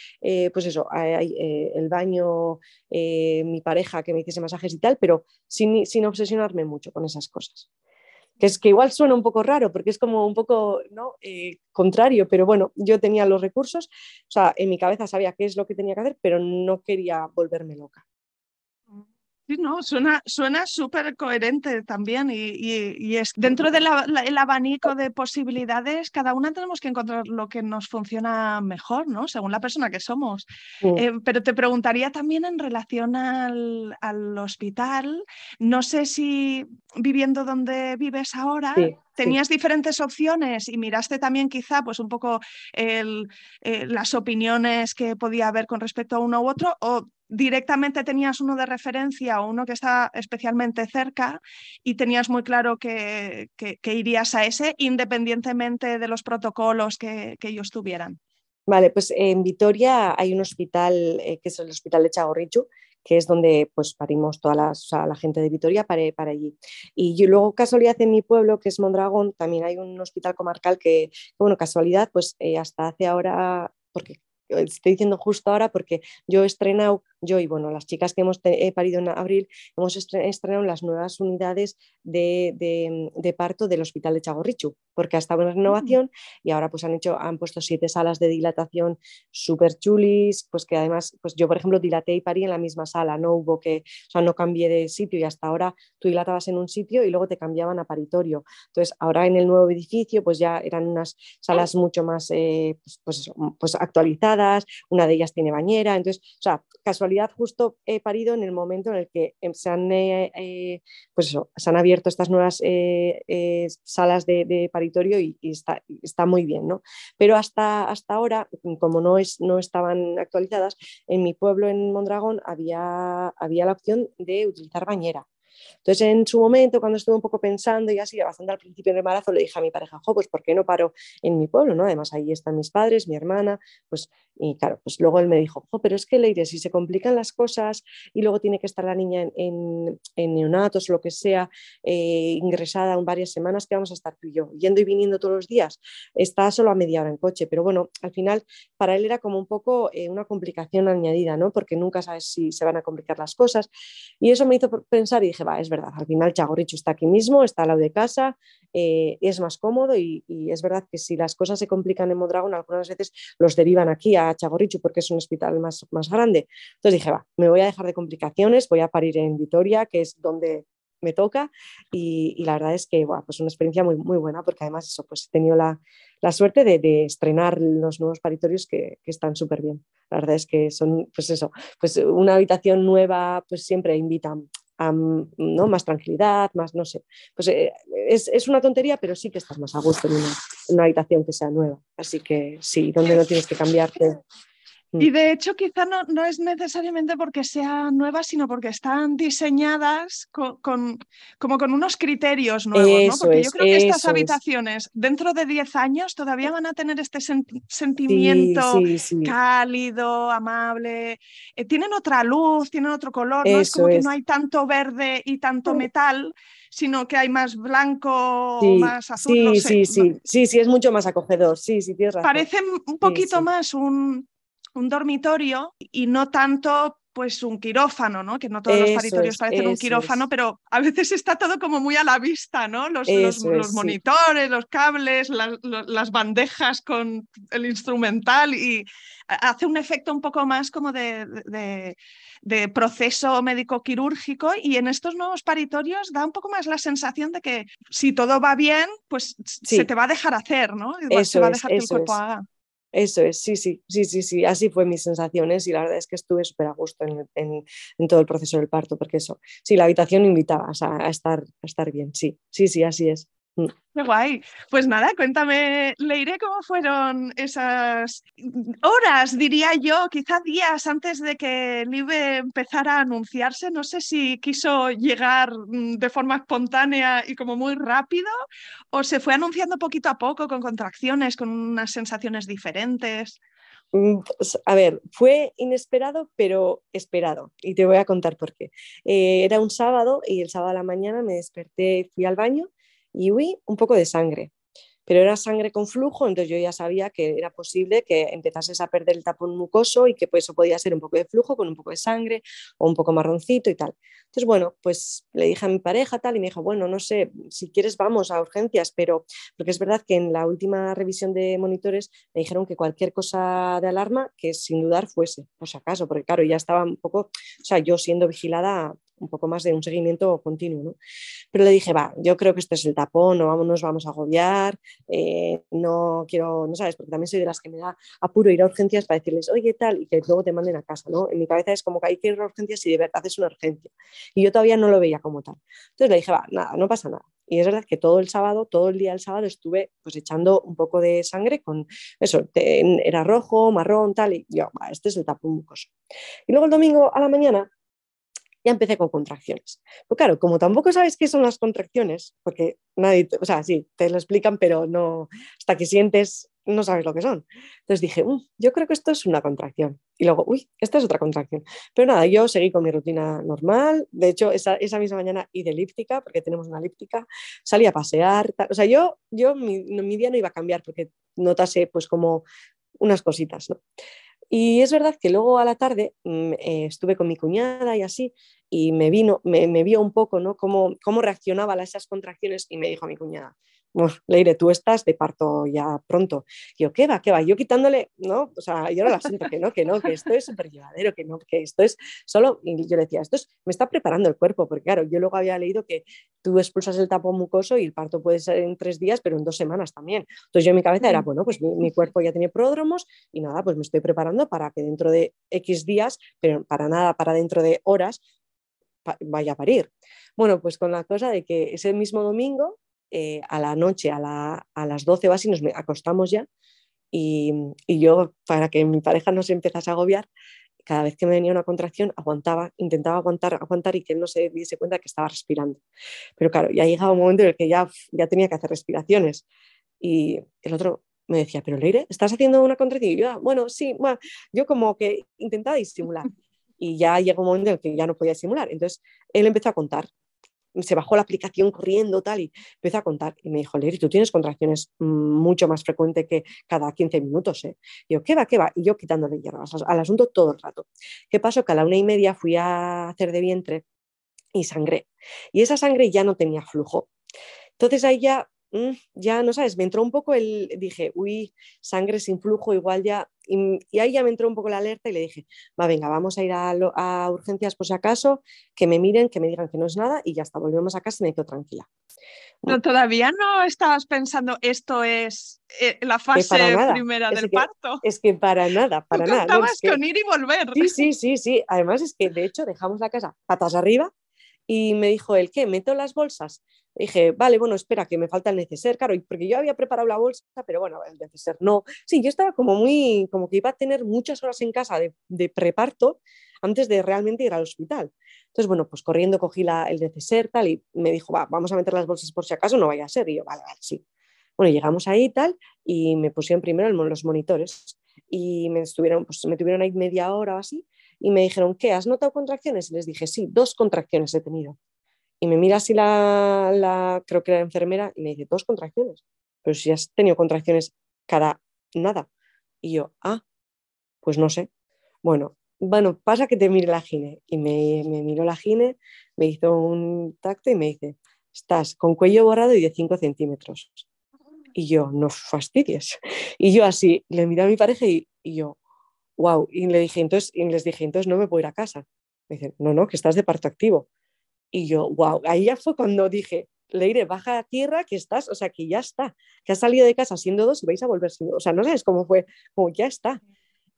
pues eso, eh, el baño, mi pareja que me hiciese masajes y tal, pero sin, sin obsesionarme mucho con esas cosas que es que igual suena un poco raro porque es como un poco ¿no? eh, contrario, pero bueno, yo tenía los recursos, o sea, en mi cabeza sabía qué es lo que tenía que hacer, pero no quería volverme loca. Sí, no, suena súper coherente también y, y, y, es dentro del de abanico de posibilidades, cada una tenemos que encontrar lo que nos funciona mejor, ¿no? Según la persona que somos. Sí. Eh, pero te preguntaría también en relación al, al, hospital, no sé si viviendo donde vives ahora, sí tenías diferentes opciones y miraste también quizá pues un poco el, eh, las opiniones que podía haber con respecto a uno u otro o directamente tenías uno de referencia o uno que está especialmente cerca y tenías muy claro que, que, irías a ese independientemente de los protocolos que, que, ellos tuvieran. Vale, pues en Vitoria hay un hospital eh, que es el Hospital de Chagorrichu que es donde pues parimos toda la, la gente de Vitoria para, para allí. Y yo, luego casualidad en mi pueblo, que es Mondragón, también hay un hospital comarcal que, bueno, casualidad, pues eh, hasta hace ahora, porque estoy diciendo justo ahora porque yo he estrenado yo y bueno, las chicas que hemos parido en abril, hemos estrenado las nuevas unidades de, de, parto del Hospital de Chagorrichu, porque ha estado en renovación y ahora pues han hecho, han puesto siete salas de dilatación súper chulis, pues que además, pues yo por ejemplo dilaté y parí en la misma sala, no hubo que, o sea, no cambié de sitio y hasta ahora tú dilatabas en un sitio y luego te cambiaban a paritorio. Entonces ahora en el nuevo edificio pues ya eran unas salas mucho más eh, pues, pues, pues, actualizadas, una de ellas tiene bañera, entonces, o sea, justo he parido en el momento en el que em, se han, eh, eh, pues eso, se han abierto estas nuevas salas de, paritorio y, está, está, muy bien, ¿no? Pero hasta, hasta ahora, como no, es, no estaban actualizadas, en mi pueblo, en Mondragón, había, había la opción de utilizar bañera. Entonces, en su momento, cuando estuve un poco pensando y así, bastante al principio del embarazo, le dije a mi pareja, jo, pues ¿por qué no paro en mi pueblo? ¿no? Además, ahí están mis padres, mi hermana, pues, y claro, pues luego él me dijo, jo, pero es que Leire, si se complican las cosas y luego tiene que estar la niña en, en, neonatos o lo que sea, eh, ingresada en varias semanas, que vamos a estar tú y yo, yendo y viniendo todos los días, está solo a media hora en coche, pero bueno, al final para él era como un poco eh, una complicación añadida, ¿no? Porque nunca sabes si se van a complicar las cosas. Y eso me hizo pensar y dije, es verdad, al final Chagorricho está aquí mismo, está al lado de casa, eh, es más cómodo y, es verdad que si las cosas se complican en Modragón, algunas veces los derivan aquí a Chagorricho porque es un hospital más, más grande. Entonces dije, va, me voy a dejar de complicaciones, voy a parir en Vitoria, que es donde me toca y, la verdad es que bueno, pues una experiencia muy, muy buena porque además eso, pues he tenido la, la suerte de, estrenar los nuevos paritorios que, que están súper bien. La verdad es que son, pues eso, pues una habitación nueva pues siempre ¿no? más tranquilidad, más, no sé. Pues eh, es, es, una tontería, pero sí que estás más a gusto en una, en una, habitación que sea nueva. Así que sí, donde no tienes que cambiarte y mm. de hecho, quizá no, no, es necesariamente porque sean nuevas, sino porque están diseñadas con, como con unos criterios nuevos, ¿no? Porque yo creo que estas habitaciones, dentro de 10 años, todavía van a tener este sentimiento cálido, amable. Eh, tienen otra luz, tienen otro color, ¿no? es como que no hay tanto verde y tanto mm. metal, sino que hay más blanco, más azul. Sí, no sé. sí, sí, sí, sí, es mucho más acogedor. Sí, sí, tienes razón. Parece un poquito más un un dormitorio y no tanto pues un quirófano, ¿no? Que no todos los paritorios parecen un quirófano, pero a veces está todo como muy a la vista, ¿no? Los, los, monitores, los cables, las, bandejas con el instrumental y hace un efecto un poco más como de, de, proceso médico-quirúrgico y en estos nuevos paritorios da un poco más la sensación de que si todo va bien, pues se te va a dejar hacer, ¿no? se va a dejar que el cuerpo haga. Eso es, sí, sí, sí, sí, sí, así fue mis sensaciones y la verdad es que estuve súper a gusto en, todo el proceso del parto, porque eso, sí, la habitación invitaba a, estar, a estar bien, sí, sí, sí, así es. Qué guay. Pues nada, cuéntame, Leire, cómo fueron esas horas, diría yo, quizá días antes de que Libe empezara a anunciarse. No sé si quiso llegar mm, de forma espontánea y como muy rápido o se fue anunciando poquito a poco con contracciones, con unas sensaciones diferentes. Mm, pues, a ver, fue inesperado, pero esperado. Y te voy a contar por qué. Eh, era un sábado y el sábado a la mañana me desperté, fui al baño y huí un poco de sangre. Pero era sangre con flujo, entonces yo ya sabía que era posible que empezases a perder el tapón mucoso y que pues, eso podía ser un poco de flujo con un poco de sangre o un poco marroncito y tal. Entonces, bueno, pues le dije a mi pareja tal y me dijo, bueno, no sé, si quieres vamos a urgencias, pero porque es verdad que en la última revisión de monitores me dijeron que cualquier cosa de alarma, que sin dudar fuese, por si acaso, porque claro, ya estaba un poco, o sea, yo siendo vigilada un poco más de un seguimiento continuo. ¿no? Pero le dije, va, yo creo que esto es el tapón, no vamos, nos vamos a agobiar, eh, no quiero, no sabes, porque también soy de las que me da apuro ir a urgencias para decirles, oye, tal, y que luego te manden a casa, ¿no? En mi cabeza es como que hay que ir a urgencias si de verdad es una urgencia. Y yo todavía no lo veía como tal. Entonces le dije, va, nada, no pasa nada. Y es verdad que todo el sábado, todo el día del sábado estuve pues echando un poco de sangre con eso, era rojo, marrón, tal, y yo, va, este es el tapón mucoso. Y luego el domingo a la mañana ya empecé con contracciones. Pues claro, como tampoco sabes qué son las contracciones, porque nadie, o sea, sí, te lo explican, pero no, hasta que sientes, no sabes lo que son. Entonces dije, mm, yo creo que esto es una contracción. Y luego, uy, esta es otra contracción. Pero nada, yo seguí con mi rutina normal. De hecho, esa, esa misma mañana y de elíptica, porque tenemos una elíptica, salí a pasear. O sea, yo, yo mi, mi, día no iba a cambiar porque notase pues como unas cositas, ¿no? Y es verdad que luego a la tarde mm, eh, estuve con mi cuñada y así, y me vino, me, me vio un poco, ¿no? Cómo, cómo reaccionaba a esas contracciones y me dijo a mi cuñada, Leire, tú estás de parto ya pronto. Y yo, ¿qué va? ¿Qué va? Yo quitándole, ¿no? O sea, yo no la siento que no, que no, que esto es súper llevadero, que no, que esto es solo. Y yo le decía, esto es, me está preparando el cuerpo, porque claro, yo luego había leído que tú expulsas el tapón mucoso y el parto puede ser en tres días, pero en dos semanas también. Entonces yo en mi cabeza era, bueno, pues mi, cuerpo ya tiene pródromos y nada, pues me estoy preparando para que dentro de X días, pero para nada, para dentro de horas, vaya a parir. Bueno, pues con la cosa de que ese mismo domingo eh, a la noche, a, las 12 o así, nos acostamos ya y, yo, para que mi pareja no se empezase a agobiar, cada vez que me venía una contracción, aguantaba, intentaba aguantar, aguantar y que él no se diese cuenta que estaba respirando. Pero claro, ya llegaba un momento en el que ya, ya tenía que hacer respiraciones. Y el otro me decía, pero Leire, ¿estás haciendo una contracción? Y yo, ah, bueno, sí, bueno, yo como que intentaba disimular. Y ya llegó un momento en el que ya no podía disimular. Entonces él empezó a contar se bajó la aplicación corriendo tal y empezó a contar y me dijo, Leri, tú tienes contracciones mucho más frecuente que cada 15 minutos. ¿eh? Yo, ¿qué va, qué va? Y yo quitándole hierbas al asunto todo el rato. ¿Qué pasó? Que a la una y media fui a hacer de vientre y sangré. Y esa sangre ya no tenía flujo. Entonces ahí ya Mm, ya no sabes, me entró un poco el, dije, uy, sangre sin flujo, igual ya, y, ahí ya me entró un poco la alerta y le dije, va, venga, vamos a ir a, urgencias por si acaso, que me miren, que me digan que no es nada y ya está, volvemos a casa y me quedo tranquila. No, todavía no estabas pensando esto es eh, la fase primera del parto. Es que para nada, para nada. Estabas con ir y volver. Sí, sí, sí, sí. Además es que de hecho dejamos la casa patas arriba y me dijo él, ¿qué? ¿Meto las bolsas? dije, vale, bueno, espera, que me falta el neceser, claro, porque yo había preparado la bolsa, pero bueno, el neceser no. Sí, yo estaba como muy, como que iba a tener muchas horas en casa de, de preparto antes de realmente ir al hospital. Entonces, bueno, pues corriendo cogí la, el neceser, tal, y me dijo, va, vamos a meter las bolsas por si acaso no vaya a ser. Y yo, vale, vale, sí. Bueno, llegamos ahí y tal, y me pusieron primero los monitores y me estuvieron, pues me tuvieron ahí media hora o así, y me dijeron, ¿qué? ¿Has notado contracciones? Y les dije, sí, dos contracciones he tenido. Y me mira así la, la, creo que era enfermera, y me dice, dos contracciones. Pero si has tenido contracciones cada nada. Y yo, ah, pues no sé. Bueno, bueno, pasa que te mire la gine. Y me, me miró la gine, me hizo un tacto y me dice, estás con cuello borrado y de 5 centímetros. Y yo, no fastidies. Y yo así, le miré a mi pareja y yo, wow. Y le dije, entonces, y les dije, entonces no me puedo ir a casa. Me dice, no, no, que estás de parto activo. Y yo, wow, ahí ya fue cuando dije, Leire, baja a tierra, que estás, o sea, que ya está, que has salido de casa siendo dos y vais a volver siendo, o sea, no sabes cómo fue, como ya está.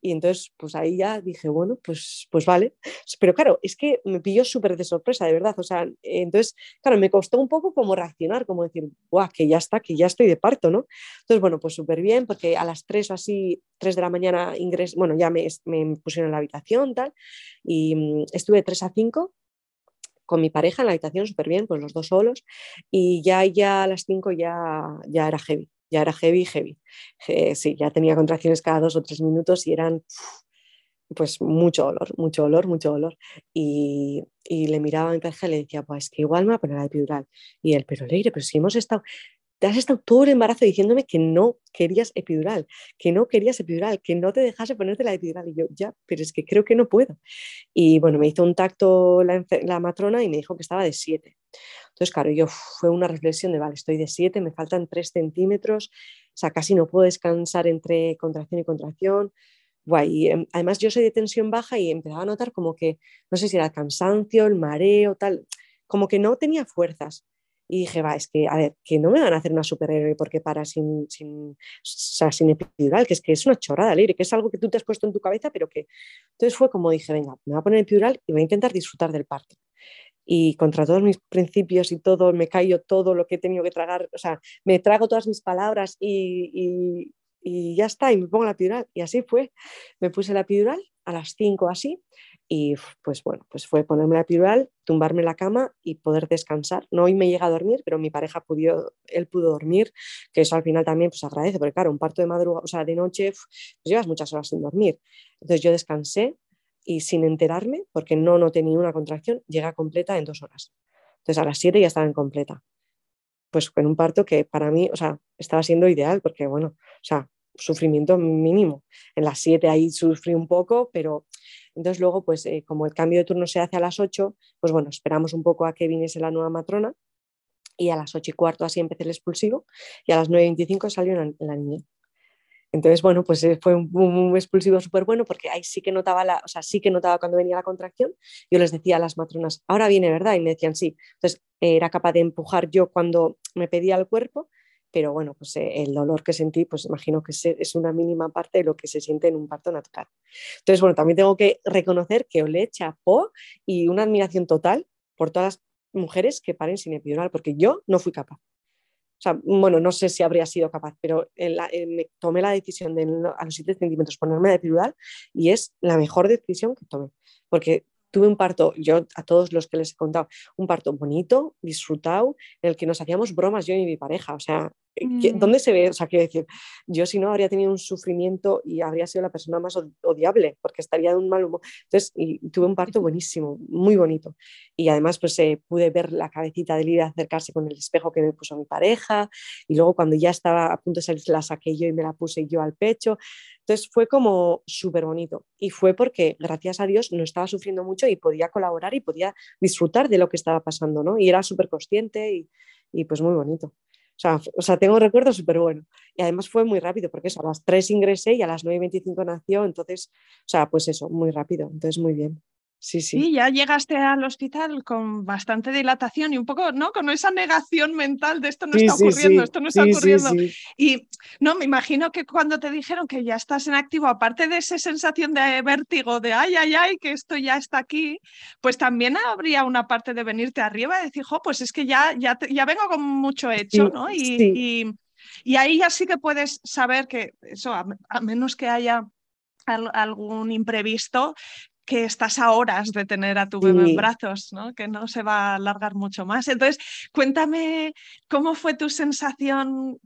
Y entonces, pues ahí ya dije, bueno, pues, pues vale. Pero claro, es que me pilló súper de sorpresa, de verdad. O sea, entonces, claro, me costó un poco como reaccionar, como decir, guau, que ya está, que ya estoy de parto, ¿no? Entonces, bueno, pues súper bien, porque a las 3 o así, 3 de la mañana ingresé, bueno, ya me, me pusieron en la habitación, tal, y mm, estuve 3 a 5 con mi pareja en la habitación súper bien, pues los dos solos, y ya, ya a las 5 ya, ya era heavy, ya era heavy, heavy. sí, ya tenía contracciones cada dos o tres minutos y eran pues mucho olor, mucho olor, mucho olor. Y, y le miraba a mi pareja y le decía, pues que igual me va a poner la epidural. Y él, pero Leire, pero si hemos estado, te has estado todo el embarazo diciéndome que no querías epidural, que no querías epidural, que no te dejase ponerte la epidural. Y yo, ya, pero es que creo que no puedo. Y bueno, me hizo un tacto la, matrona y me dijo que estaba de 7. Entonces, claro, yo fue una reflexión de, vale, estoy de 7, me faltan 3 centímetros, o sea, casi no puedo descansar entre contracción y contracción. Guay. Em, además, yo soy de tensión baja y empezaba a notar como que, no sé si era cansancio, el mareo, tal, como que no tenía fuerzas. Y dije, va, es que, a ver, que no me van a hacer una superhéroe porque para sin, sin, sin epidural, que es que es una chorrada, Leire, que es algo que tú te has puesto en tu cabeza, pero que... Entonces fue como dije, venga, me voy a poner epidural y voy a intentar disfrutar del parto. Y contra todos mis principios y todo, me callo todo lo que he tenido que tragar, o sea, me trago todas mis palabras y, y, y ya está, y me pongo la epidural. Y así fue. Me puse la epidural a las 5 así y pues bueno, pues fue ponerme la epidural, tumbarme en la cama y poder descansar. No hoy me llega a dormir, pero mi pareja pudo, él pudo dormir, que eso al final también pues agradece, porque claro, un parto de madrugada, o sea, de noche, pues llevas muchas horas sin dormir. Entonces yo descansé y sin enterarme, porque no noté ni una contracción, llega completa en dos horas. Entonces a las siete ya estaba en completa. Pues con un parto que para mí, o sea, estaba siendo ideal, porque bueno, o sea, sufrimiento mínimo. En las 7 ahí sufrí un poco, pero entonces luego, pues eh, como el cambio de turno se hace a las 8, pues bueno, esperamos un poco a que viniese la nueva matrona y a las 8 y cuarto así empecé el expulsivo y a las 9.25 salió la, niña. Entonces, bueno, pues eh, fue un, expulsivo súper bueno porque ahí sí que notaba, la, o sea, sí que notaba cuando venía la contracción. Yo les decía a las matronas, ahora viene, ¿verdad? Y me decían sí. Entonces, era capaz de empujar yo cuando me pedía el cuerpo pero bueno, pues eh, el dolor que sentí, pues imagino que es una mínima parte de lo que se siente en un parto natural. Entonces, bueno, también tengo que reconocer que olé chapó y una admiración total por todas las mujeres que paren sin epidural, porque yo no fui capaz. O sea, bueno, no sé si habría sido capaz, pero me tomé la decisión de a los 7 centímetros ponerme de epidural y es la mejor decisión que tomé, porque tuve un parto, yo a todos los que les he contado, un parto bonito, disfrutado, en el que nos hacíamos bromas yo y mi pareja, o sea, eh. ¿Dónde se ve? O sea, quiero decir, yo si no habría tenido un sufrimiento y habría sido la persona más odiable, porque estaría de un mal humor. Entonces, y tuve un parto buenísimo, muy bonito. Y además, pues eh, pude ver la cabecita de Lidia acercarse con el espejo que me puso mi pareja, y luego cuando ya estaba a punto de salir, la saqué yo y me la puse yo al pecho. Entonces fue como súper bonito y fue porque gracias a Dios no estaba sufriendo mucho y podía colaborar y podía disfrutar de lo que estaba pasando, ¿no? Y era súper consciente y, y, pues muy bonito. Sea, o sea tengo recuerdos súper buenos. Y además fue muy rápido porque eso, a las 3 ingresé y a las 9.25 nació, entonces, o sea, pues eso, muy rápido, entonces muy bien. Sí, sí. ya llegaste al hospital con bastante dilatación y un poco, ¿no? Con esa negación mental de esto no está ocurriendo, esto no está ocurriendo. Y no, me imagino que cuando te dijeron que ya estás en activo, aparte de esa sensación de vértigo, de ay, ay, ay, que esto ya está aquí, pues también habría una parte de venirte arriba y decir, jo, pues es que ya, ya, ya vengo con mucho hecho, ¿no? Y, y, ahí ya sí que puedes saber que eso, a, menos que haya algún imprevisto, que estás a horas de tener a tu bebé en brazos, ¿no? que no se va a alargar mucho más. Entonces, cuéntame cómo fue tu sensación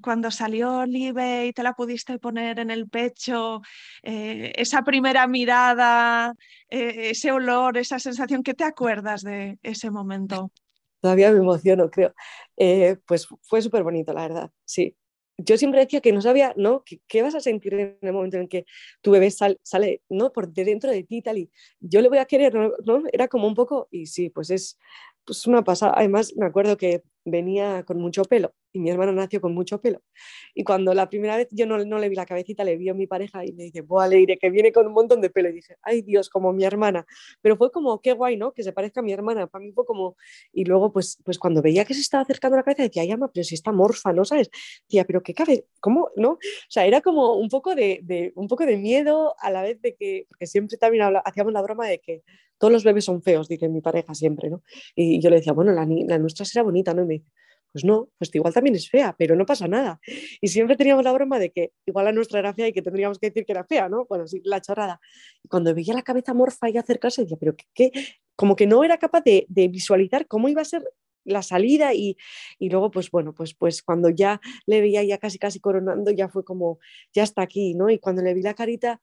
cuando salió Olive y te la pudiste poner en el pecho, eh, esa primera mirada, eh, ese olor, esa sensación, ¿qué te acuerdas de ese momento? Todavía me emociono, creo. Eh, pues fue súper bonito, la verdad, sí yo siempre decía que no sabía, ¿no? ¿Qué, vas a sentir en el momento en que tu bebé sale, ¿no? Por de dentro de ti tal, y yo le voy a querer, ¿no? Era como un poco, y sí, pues es pues una pasada. Además, me acuerdo que venía con mucho pelo y mi hermano nació con mucho pelo. Y cuando la primera vez yo no, no le vi la cabecita, le vio mi pareja y me dice, ¡buah, Leire, que viene con un montón de pelo! Y dije, ¡ay Dios, como mi hermana! Pero fue como, qué guay, ¿no? Que se parezca a mi hermana. Para mí fue como. Y luego, pues, pues cuando veía que se estaba acercando a la cabeza, decía, ¡ay, ama, pero si está morfa, ¿no sabes? Decía, ¿pero qué cabe? ¿Cómo? ¿No? O sea, era como un poco de, de un poco de miedo a la vez de que, porque siempre también hacíamos la broma de que todos los bebés son feos, dice mi pareja siempre, ¿no? Y yo le decía, bueno, la, la nuestra será bonita, ¿no? Y me dice, pues no, pues igual también es fea, pero no pasa nada. Y siempre teníamos la broma de que igual la nuestra era fea y que tendríamos que decir que era fea, ¿no? Bueno, sí, la chorrada. Y cuando veía la cabeza morfa y acercarse, decía, pero qué, como que no era capaz de, de, visualizar cómo iba a ser la salida y, y, luego pues bueno pues pues cuando ya le veía ya casi casi coronando ya fue como ya está aquí no y cuando le vi la carita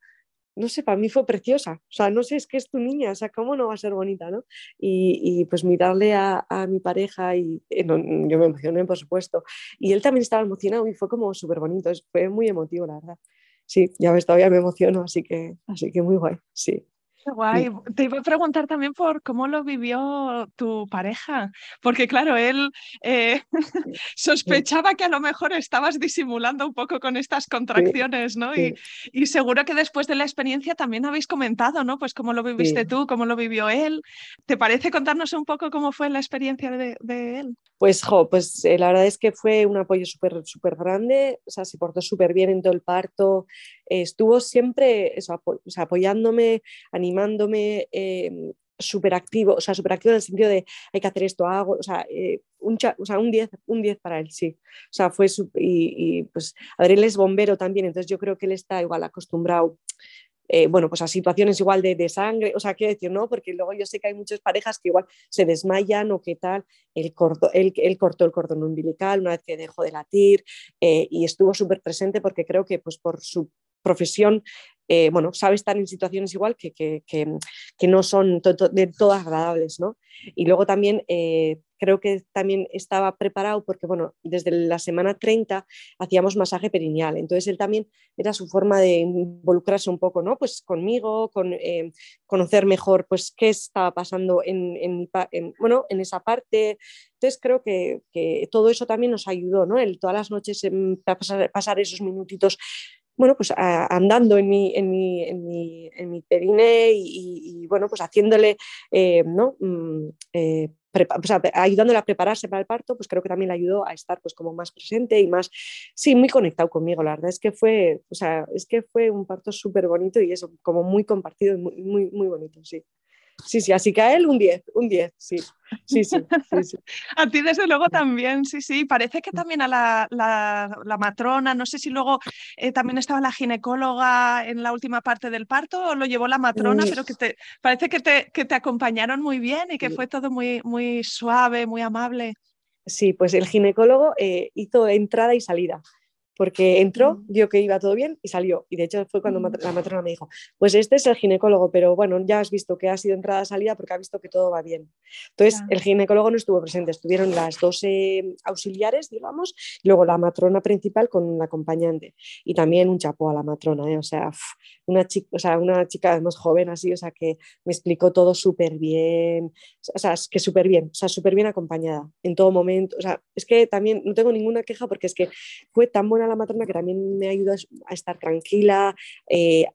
no sé, para mí fue preciosa. O sea, no sé, es que es tu niña, o sea, ¿cómo no va a ser bonita, no? Y, pues mirarle a, mi pareja y eh, yo me emocioné, por supuesto. Y él también estaba emocionado y fue como súper bonito, fue muy emotivo, la verdad. Sí, ya ves, todavía me emociono, así que, así que muy guay, sí. Guay. Te iba a preguntar también por cómo lo vivió tu pareja, porque claro, él eh, sospechaba que a lo mejor estabas disimulando un poco con estas contracciones, ¿no? Y, y, seguro que después de la experiencia también habéis comentado, ¿no? Pues cómo lo viviste tú, cómo lo vivió él. ¿Te parece contarnos un poco cómo fue la experiencia de, de él? Pues, jo, pues eh, la verdad es que fue un apoyo súper, súper grande, o sea, se portó súper bien en todo el parto, estuvo siempre apoyándome, animándome, eh, súper activo, o sea, súper activo en el sentido de hay que hacer esto, hago, o sea, eh, un, o sea, un 10 un 10 para él, sí. O sea, fue, y, pues, a ver, él es bombero también, entonces yo creo que él está igual acostumbrado eh, bueno, pues a situaciones igual de, de, sangre, o sea, quiero decir, ¿no? Porque luego yo sé que hay muchas parejas que igual se desmayan o qué tal, él cortó, cortó el cordón umbilical una vez que dejó de latir y estuvo súper presente porque creo que pues por su profesión, eh, bueno, sabe estar en situaciones igual que, que, que, no son de todas agradables, ¿no? Y luego también eh, creo que también estaba preparado porque, bueno, desde la semana 30 hacíamos masaje perineal, entonces él también era su forma de involucrarse un poco, ¿no? Pues conmigo, con eh, conocer mejor, pues, qué estaba pasando en, en, bueno, en esa parte. Entonces creo que, todo eso también nos ayudó, ¿no? El, todas las noches pasar, pasar esos minutitos bueno, pues andando en mi, en mi, en mi, en mi perine y, bueno, pues haciéndole, eh, ¿no? Mm, eh, ayudándole a prepararse para el parto, pues creo que también le ayudó a estar pues como más presente y más, sí, muy conectado conmigo, la verdad es que fue, o sea, es que fue un parto súper bonito y eso, como muy compartido y muy, muy, muy bonito, sí. Sí, sí, así que a él un 10, un 10, sí. Sí, sí, sí, a ti desde luego también, sí, sí. Parece que también a la, la, matrona, no sé si luego eh, también estaba la ginecóloga en la última parte del parto o lo llevó la matrona, pero que te, parece que te, que te acompañaron muy bien y que fue todo muy, muy suave, muy amable. Sí, pues el ginecólogo eh, hizo entrada y salida porque entró, vio que iba todo bien y salió. Y de hecho fue cuando la matrona me dijo, pues este es el ginecólogo, pero bueno, ya has visto que ha sido entrada-salida porque ha visto que todo va bien. Entonces el ginecólogo no estuvo presente, estuvieron las dos auxiliares, digamos, y luego la matrona principal con un acompañante. Y también un chapo a la matrona, ¿eh? o, sea, una chica, o sea, una chica más joven así, o sea, que me explicó todo súper bien, o sea, que súper bien, o sea, bien acompañada en todo momento. O sea, es que también no tengo ninguna queja porque es que fue tan buena la materna que también me ayudó a estar tranquila, eh,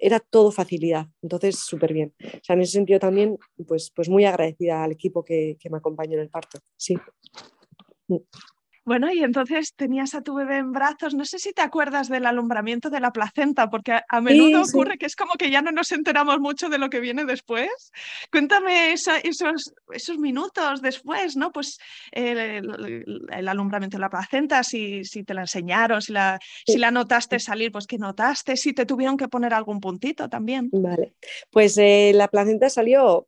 era todo facilidad, entonces súper bien. O sea, en ese sentido también, pues, pues muy agradecida al equipo que, que me acompañó en el parto, sí. Bueno, y entonces tenías a tu bebé en brazos. No sé si te acuerdas del alumbramiento de la placenta, porque a, menudo ocurre que es como que ya no nos enteramos mucho de lo que viene después. Cuéntame esos, esos minutos después, ¿no? Pues el, alumbramiento de la placenta, si, si, te la enseñaron, si la, si la notaste salir, pues qué notaste, si te tuvieron que poner algún puntito también. Vale, pues eh, la placenta salió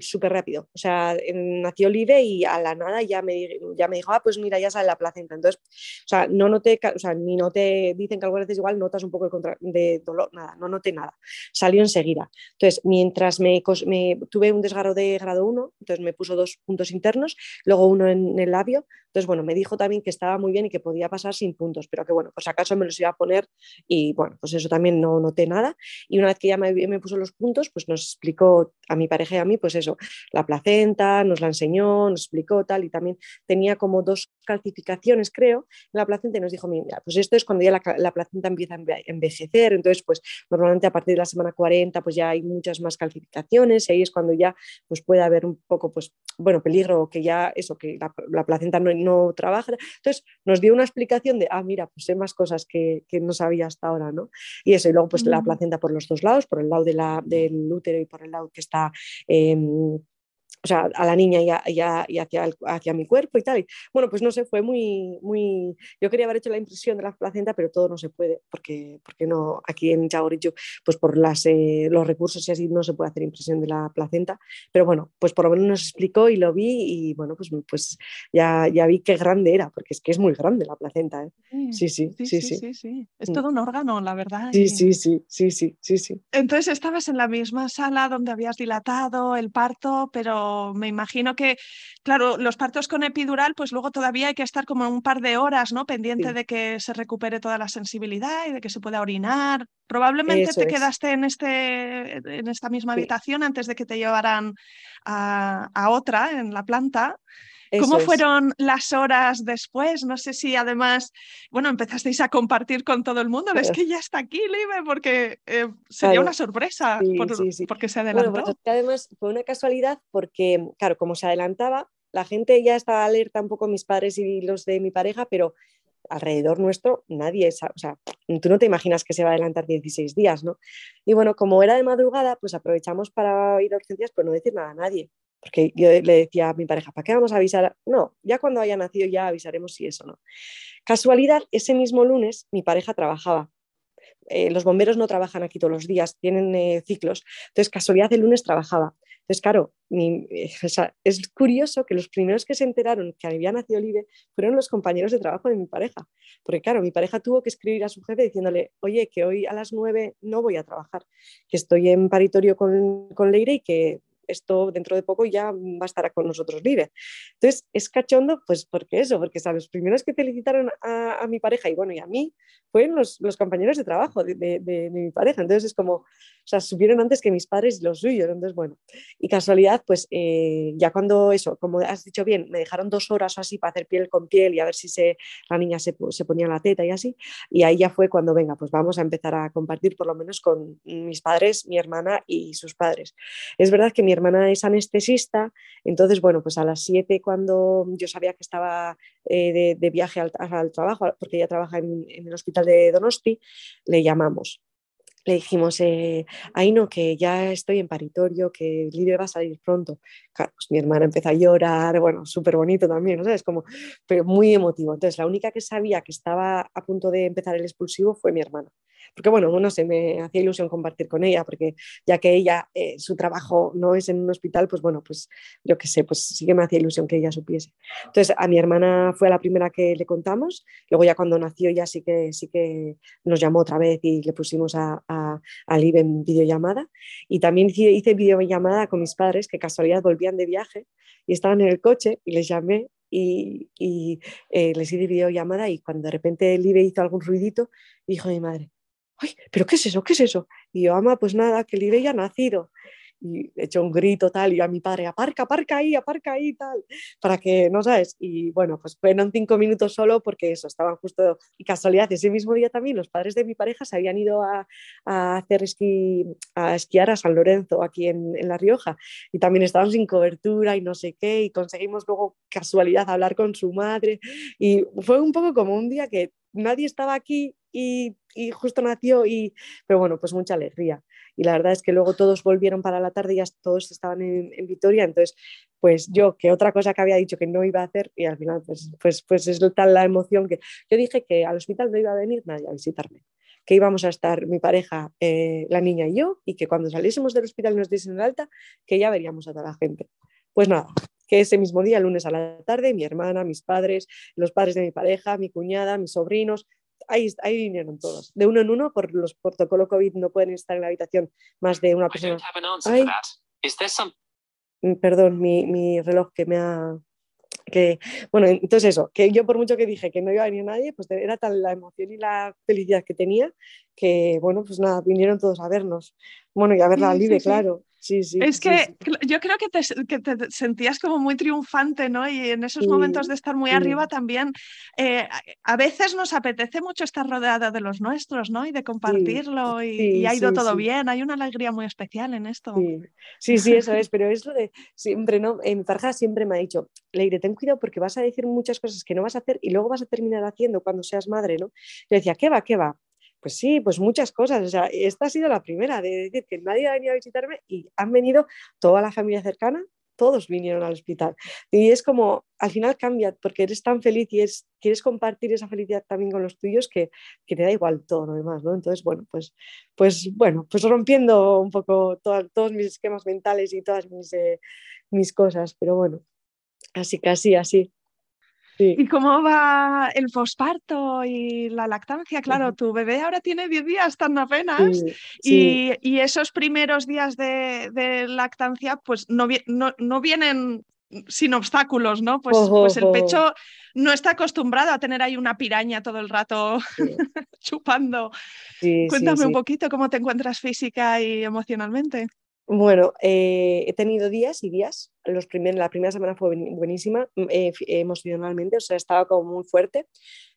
súper rápido. O sea, nació Olive y a la nada ya me, ya me dijo, ah, pues mira, ya sale la placenta. Entonces, o sea, no noté, o sea, ni no te dicen que algunas veces igual notas un poco de, contra, de dolor, nada, no noté nada. Salió enseguida. Entonces, mientras me, me, tuve un desgarro de grado 1, entonces me puso dos puntos internos, luego uno en el labio, entonces, bueno, me dijo también que estaba muy bien y que podía pasar sin puntos, pero que bueno, pues acaso me los iba a poner y bueno, pues eso también no noté nada. Y una vez que ya me, me puso los puntos, pues nos explicó a mi pareja mí, pues eso, la placenta, nos la enseñó, nos explicó tal y también tenía como dos calcificaciones, creo, en la placenta y nos dijo, mira, pues esto es cuando ya la, la placenta empieza a envejecer, entonces pues normalmente a partir de la semana 40 pues ya hay muchas más calcificaciones y ahí es cuando ya pues puede haber un poco pues bueno, peligro que ya eso, que la, la placenta no, no trabaja. Entonces nos dio una explicación de, ah, mira, pues sé más cosas que, que no sabía hasta ahora, ¿no? Y eso, y luego pues la placenta por los dos lados, por el lado de la, del útero y por el lado que está... Eh, um, o sea, a la niña y, y, hacia, hacia, mi cuerpo y tal. bueno, pues no sé, fue muy, muy... Yo quería haber hecho la impresión de la placenta, pero todo no se puede, porque, porque no, aquí en Chagorillo, pues por las, eh, los recursos y así no se puede hacer impresión de la placenta. Pero bueno, pues por lo menos nos explicó y lo vi y bueno, pues, pues ya, ya vi qué grande era, porque es que es muy grande la placenta. ¿eh? Sí, sí, sí, sí, sí, sí, Es mm. todo un órgano, la verdad. Sí, sí, sí, sí, sí, sí, sí. Entonces estabas en la misma sala donde habías dilatado el parto, pero me imagino que, claro, los partos con epidural, pues luego todavía hay que estar como un par de horas, ¿no? Pendiente de que se recupere toda la sensibilidad y de que se pueda orinar. Probablemente te quedaste en, este, en esta misma habitación antes de que te llevaran a, a otra en la planta. ¿Cómo fueron las horas después? No sé si además, bueno, empezasteis a compartir con todo el mundo. Es que ya está aquí, Live, porque eh, sería una sorpresa porque se adelantó. Bueno, pues además fue una casualidad porque, claro, como se adelantaba, la gente ya estaba alerta un poco, mis padres y los de mi pareja, pero alrededor nuestro nadie, o sea, tú no te imaginas que se va a adelantar 16 días, ¿no? Y bueno, como era de madrugada, pues aprovechamos para ir a urgencias, pero no decir nada a nadie. Porque yo le decía a mi pareja, ¿para qué vamos a avisar? No, ya cuando haya nacido ya avisaremos si eso no. Casualidad, ese mismo lunes mi pareja trabajaba. Eh, los bomberos no trabajan aquí todos los días, tienen eh, ciclos. Entonces, casualidad, el lunes trabajaba. Entonces, claro, eh, es curioso que los primeros que se enteraron que había nacido Olive fueron los compañeros de trabajo de mi pareja. Porque, claro, mi pareja tuvo que escribir a su jefe diciéndole, oye, que hoy a las nueve no voy a trabajar, que estoy en paritorio con, con Leire y que esto dentro de poco ya va a estar con nosotros libre. Entonces, es cachondo, pues porque eso, porque ¿sabes? los primeros que felicitaron a, mi pareja y bueno, y a mí, fueron los, los compañeros de trabajo de, de, mi pareja. Entonces, es como, o sea, subieron antes que mis padres y los suyos. Entonces, bueno, y casualidad, pues eh, ya cuando eso, como has dicho bien, me dejaron dos horas o así para hacer piel con piel y a ver si se, la niña se, se ponía la teta y así. Y ahí ya fue cuando, venga, pues vamos a empezar a compartir por lo menos con mis padres, mi hermana y sus padres. Es verdad que mi hermana es anestesista, entonces, bueno, pues a las 7 cuando yo sabía que estaba eh, de, viaje al, trabajo, porque ella trabaja en, el hospital de Donosti, le llamamos le dijimos, eh, no, que ya estoy en paritorio, que Libre va a salir pronto. Claro, pues mi hermana empezó a llorar, bueno, súper bonito también, ¿no sabes? Como, pero muy emotivo. Entonces, la única que sabía que estaba a punto de empezar el expulsivo fue mi hermana porque bueno, no sé, me hacía ilusión compartir con ella, porque ya que ella, eh, su trabajo no es en un hospital, pues bueno, pues yo qué sé, pues sí que me hacía ilusión que ella supiese. Entonces, a mi hermana fue la primera que le contamos, luego ya cuando nació ya sí que, sí que nos llamó otra vez y le pusimos a, a, a Liv en videollamada, y también hice, hice videollamada con mis padres, que casualidad volvían de viaje y estaban en el coche y les llamé y, y eh, les hice videollamada y cuando de repente Live hizo algún ruidito, dijo mi madre, ¡ay, pero qué es eso! ¿Qué es eso? Y yo, ama, pues nada, que el ya ha nacido. Y he hecho un grito tal, y a mi padre, aparca, aparca ahí, aparca ahí, tal, para que, no sabes. Y bueno, pues fueron cinco minutos solo porque eso, estaban justo, y casualidad, ese mismo día también los padres de mi pareja se habían ido a, a hacer esquí, a esquiar a San Lorenzo, aquí en, en, La Rioja, y también estaban sin cobertura y no sé qué, y conseguimos luego casualidad hablar con su madre, y fue un poco como un día que nadie estaba aquí y, justo nació, y, pero bueno, pues mucha alegría. Y la verdad es que luego todos volvieron para la tarde y ya todos estaban en, Vitoria, entonces pues yo, que otra cosa que había dicho que no iba a hacer y al final pues, pues, pues es tal la emoción que yo dije que al hospital no iba a venir nadie a visitarme, que íbamos a estar mi pareja, eh, la niña y yo, y que cuando saliésemos del hospital y nos diesen alta, que ya veríamos a toda la gente. Pues nada, que ese mismo día, lunes a la tarde, mi hermana, mis padres, los padres de mi pareja, mi cuñada, mis sobrinos, ahí, ahí vinieron todos, de uno en uno, por los protocolos COVID no pueden estar en la habitación más de una persona. Mm, perdón, mi, mi reloj que me ha, que, bueno, entonces eso, que yo por mucho que dije que no iba a venir nadie, pues era tal la emoción y la felicidad que tenía que, bueno, pues nada, vinieron todos a vernos. Bueno, y a verla sí, libre, claro. Sí, sí. Es que yo creo que te, que te, sentías como muy triunfante, ¿no? Y en esos momentos de estar muy arriba también, eh, a veces nos apetece mucho estar rodeada de los nuestros, ¿no? Y de compartirlo y, ha ido todo bien. Hay una alegría muy especial en esto. Sí, sí, eso es, pero es lo de siempre, ¿no? mi pareja siempre me ha dicho, Leire, ten cuidado porque vas a decir muchas cosas que no vas a hacer y luego vas a terminar haciendo cuando seas madre, ¿no? Yo decía, ¿qué va, qué va? Pues sí, pues muchas cosas. O sea, esta ha sido la primera de decir que nadie ha venido a visitarme y han venido toda la familia cercana, todos vinieron al hospital. Y es como, al final cambia, porque eres tan feliz y es, quieres compartir esa felicidad también con los tuyos que, que te da igual todo lo demás, ¿no? Entonces, bueno, pues, pues, bueno, pues rompiendo un poco todos mis esquemas mentales y todas mis, eh, mis cosas, pero bueno, así que así, ¿Y cómo va el posparto y la lactancia? Claro, tu bebé ahora tiene 10 días tan apenas Y, esos primeros días de, lactancia pues no, no, vienen sin obstáculos, ¿no? Pues, pues el pecho no está acostumbrado a tener ahí una piraña todo el rato chupando. Cuéntame un poquito cómo te encuentras física y emocionalmente. Bueno, eh, he tenido días y días. Los primer, la primera semana fue buenísima mm, eh, emocionalmente, o sea, estaba como muy fuerte,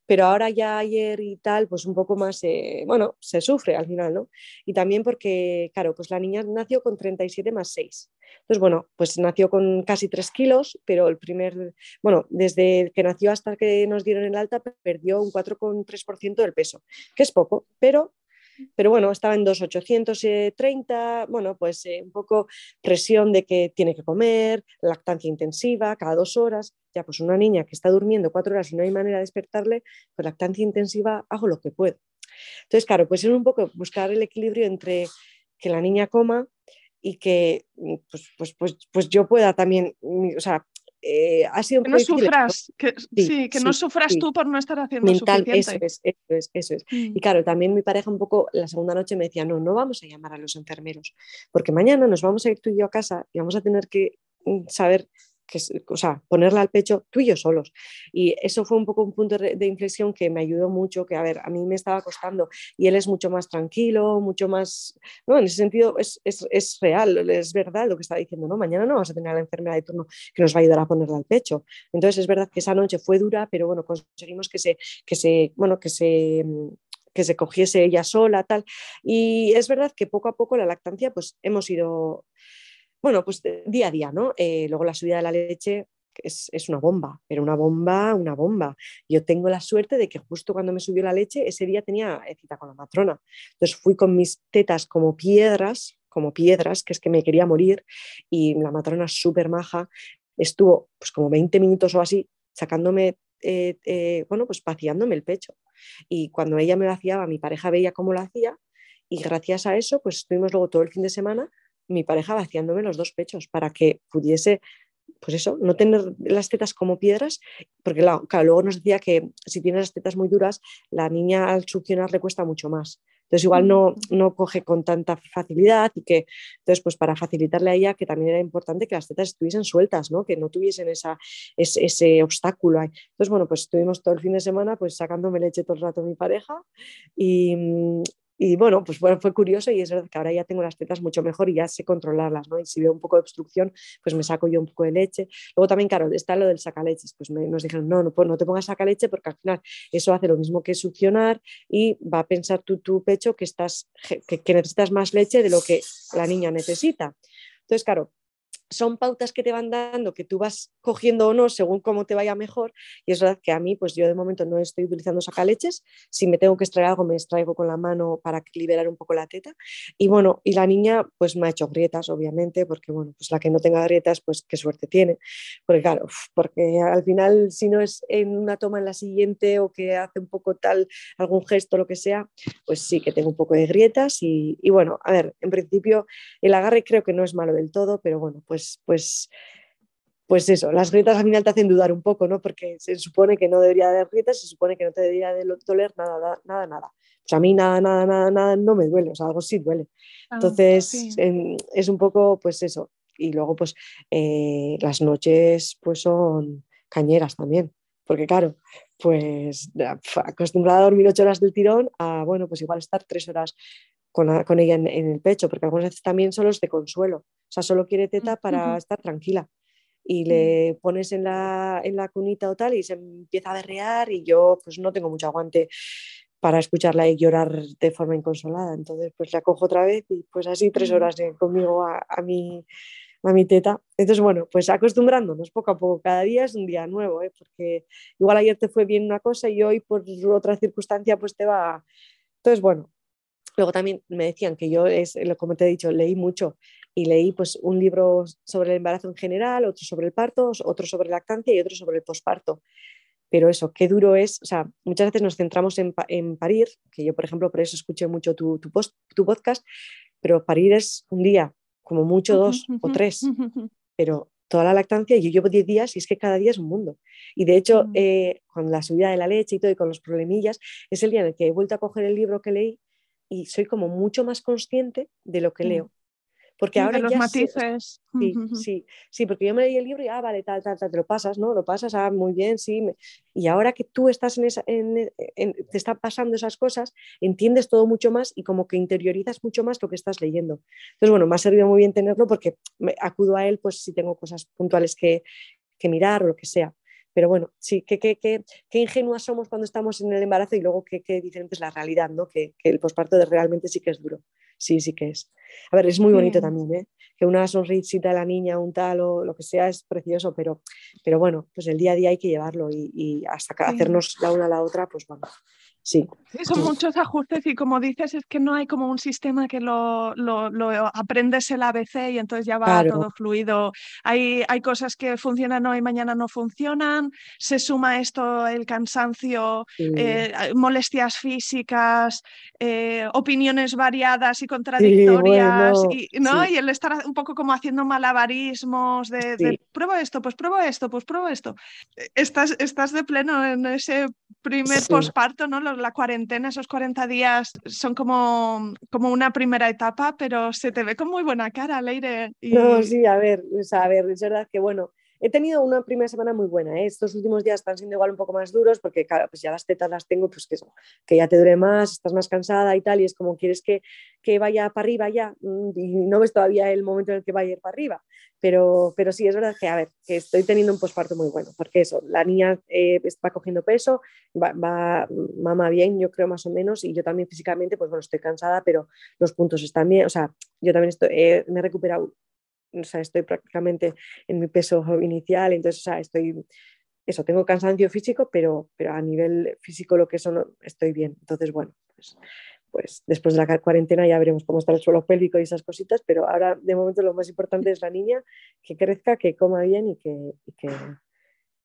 pero ahora ya ayer y tal, pues un poco más, eh, bueno, se sufre al final, ¿no? Y también porque, claro, pues la niña nació con 37 más 6. Entonces, bueno, pues nació con casi 3 kilos, pero el primer, bueno, desde que nació hasta que nos dieron el alta, perdió un 4,3% del peso, que es poco, pero pero bueno, estaba en 2,830, bueno, pues eh, un poco presión de que tiene que comer, lactancia intensiva cada dos horas, ya pues una niña que está durmiendo cuatro horas y no hay manera de despertarle, pues lactancia intensiva hago lo que puedo. Entonces, claro, pues es un poco buscar el equilibrio entre que la niña coma y que pues, pues, pues, pues yo pueda también, o sea, eh, ha sido que no sufras, que, sí, que no sufras tú por no estar haciendo Mental, suficiente. Eso es, eso es, eso es. Y mm. claro, también mi pareja un poco la segunda noche me decía, no, no vamos a llamar a los enfermeros, porque mañana nos vamos a ir tú y yo a casa y vamos a tener que mm, saber que, o sea, ponerla al pecho tú y yo solos. Y eso fue un poco un punto de inflexión que me ayudó mucho, que a ver, a mí me estaba costando y él es mucho más tranquilo, mucho más, ¿no? En ese sentido es, es, es real, es verdad lo que está diciendo, ¿no? Mañana no vamos a tener a la enfermera de turno que nos va a ayudar a ponerla al pecho. Entonces es verdad que esa noche fue dura, pero bueno, conseguimos que se, que se, bueno, que se que se cogiese ella sola, tal. Y es verdad que poco a poco la lactancia, pues hemos ido bueno, pues eh, día a día, ¿no? Eh, luego la subida de la leche es, es, una bomba, pero una bomba, una bomba. Yo tengo la suerte de que justo cuando me subió la leche, ese día tenía eh, cita con la matrona. Entonces fui con mis tetas como piedras, como piedras, que es que me quería morir, y la matrona súper maja estuvo pues como 20 minutos o así sacándome, bueno, pues vaciándome el pecho. Y cuando ella me vaciaba, mi pareja veía cómo lo hacía y gracias a eso, pues estuvimos luego todo el fin de semana mi pareja vaciándome los dos pechos para que pudiese, pues eso, no tener las tetas como piedras, porque claro, luego nos decía que si tienes las tetas muy duras, la niña al succionar le cuesta mucho más. Entonces igual no, no coge con tanta facilidad y que, entonces pues para facilitarle a ella que también era importante que las tetas estuviesen sueltas, ¿no? que no tuviesen esa, ese, ese obstáculo. Entonces bueno, pues estuvimos todo el fin de semana pues sacándome leche todo el rato mi pareja y, y bueno, pues fue, fue curioso y es verdad que ahora ya tengo las tetas mucho mejor y ya sé controlarlas, ¿no? Y si veo un poco de obstrucción, pues me saco yo un poco de leche. Luego también, claro, está lo del sacaleches, pues nos dijeron, no, no, no te pongas sacaleche porque al final eso hace lo mismo que succionar y va a pensar tu, tu pecho que, estás, que necesitas más leche de lo que la niña necesita. Entonces, claro, son pautas que te van dando, que tú vas cogiendo o no según cómo te vaya mejor. Y es verdad que a mí, pues yo de momento no estoy utilizando sacaleches. Si me tengo que extraer algo, me extraigo con la mano para liberar un poco la teta. Y bueno, y la niña, pues me ha hecho grietas, obviamente, porque bueno, pues la que no tenga grietas, pues qué suerte tiene. Porque claro, porque al final, si no es en una toma en la siguiente o que hace un poco tal, algún gesto, lo que sea, pues sí que tengo un poco de grietas. Y, y bueno, a ver, en principio el agarre creo que no es malo del todo, pero bueno, pues pues, pues, pues, eso, las grietas al final te hacen dudar un poco, ¿no? Porque se supone que no debería haber grietas, se supone que no te debería de doler nada, nada, nada. Pues a mí nada, nada, nada, nada no me duele, o sea, algo sí duele. Ah, Entonces, es un poco, pues eso. Y luego, pues, eh, las noches, pues son cañeras también. Porque claro, pues acostumbrada a dormir ocho horas del tirón a, bueno, pues igual estar tres horas con, con ella en, en, el pecho, porque algunas veces también solo es de consuelo. O sea, solo quiere teta para estar tranquila. Y le pones en la, en la cunita o tal y se empieza a berrear y yo pues no tengo mucho aguante para escucharla y llorar de forma inconsolada. Entonces pues la cojo otra vez y pues así tres horas conmigo a, a, mi, a mi teta. Entonces bueno, pues acostumbrándonos poco a poco. Cada día es un día nuevo, ¿eh? porque igual ayer te fue bien una cosa y hoy por otra circunstancia pues te va... Entonces bueno, Luego también me decían que yo, es, como te he dicho, leí mucho y leí pues un libro sobre el embarazo en general, otro sobre el parto, otro sobre lactancia y otro sobre el posparto. Pero eso, qué duro es, o sea, muchas veces nos centramos en, en parir, que yo por ejemplo por eso escuché mucho tu, tu, post, tu podcast, pero parir es un día, como mucho dos o tres, pero toda la lactancia, yo llevo 10 días y es que cada día es un mundo. Y de hecho, eh, con la subida de la leche y todo y con los problemillas, es el día en el que he vuelto a coger el libro que leí y soy como mucho más consciente de lo que leo. Porque ahora los matices. sí, sí, sí, porque yo me leí el libro y, ah, vale, tal, tal, tal, te lo pasas, ¿no? Lo pasas, ah, muy bien, sí. Y ahora que tú estás en esa, te están pasando esas cosas, entiendes todo mucho más y como que interiorizas mucho más lo que estás leyendo. Entonces, bueno, me ha servido muy bien tenerlo porque me, acudo a él, pues si tengo cosas puntuales que, que mirar o lo que sea. Pero bueno, sí, qué, qué, qué, qué ingenuas somos cuando estamos en el embarazo y luego qué, qué diferente es la realidad, ¿no? Que, que el posparto realmente sí que es duro. Sí, sí que es. A ver, es muy bonito también, ¿eh? Que una sonrisita de la niña, un tal o lo que sea es precioso, pero, pero bueno, pues el día a día hay que llevarlo y, y hasta hacernos la una a la otra, pues bueno, Sí. son muchos ajustes y como dices, es que no hay como un sistema que lo, lo, aprendes el ABC y entonces ya va todo fluido. Hay, hay cosas que funcionan hoy, mañana no funcionan, se suma esto el cansancio, eh, molestias físicas, eh, opiniones variadas y contradictorias, y, ¿no? y el estar un poco como haciendo malabarismos de, pruebo esto, pues pruebo esto, pues pruebo esto. Estás, estás de pleno en ese primer posparto, ¿no? La cuarentena, esos 40 días son como, como una primera etapa, pero se te ve con muy buena cara, Leire. Y... No, sí, a ver, a ver, es verdad que bueno, he tenido una primera semana muy buena. ¿eh? Estos últimos días están siendo igual un poco más duros porque, claro, pues ya las tetas las tengo, pues que, que ya te dure más, estás más cansada y tal, y es como quieres que, que vaya para arriba ya, mm, y no ves todavía el momento en el que vaya a ir para arriba. Pero, pero sí, es verdad que, a ver, que estoy teniendo un posparto muy bueno, porque eso, la niña eh, va cogiendo peso, va, va, mama bien, yo creo más o menos, y yo también físicamente, pues bueno, estoy cansada, pero los puntos están bien, o sea, yo también estoy, eh, me he recuperado o sea, estoy prácticamente en mi peso inicial, entonces, o sea, estoy, eso, tengo cansancio físico, pero, pero a nivel físico lo que eso estoy bien. Entonces, bueno, pues, pues, después de la cuarentena ya veremos cómo está el suelo pélvico y esas cositas, pero ahora de momento lo más importante es la niña, que crezca, que coma bien y que, y que,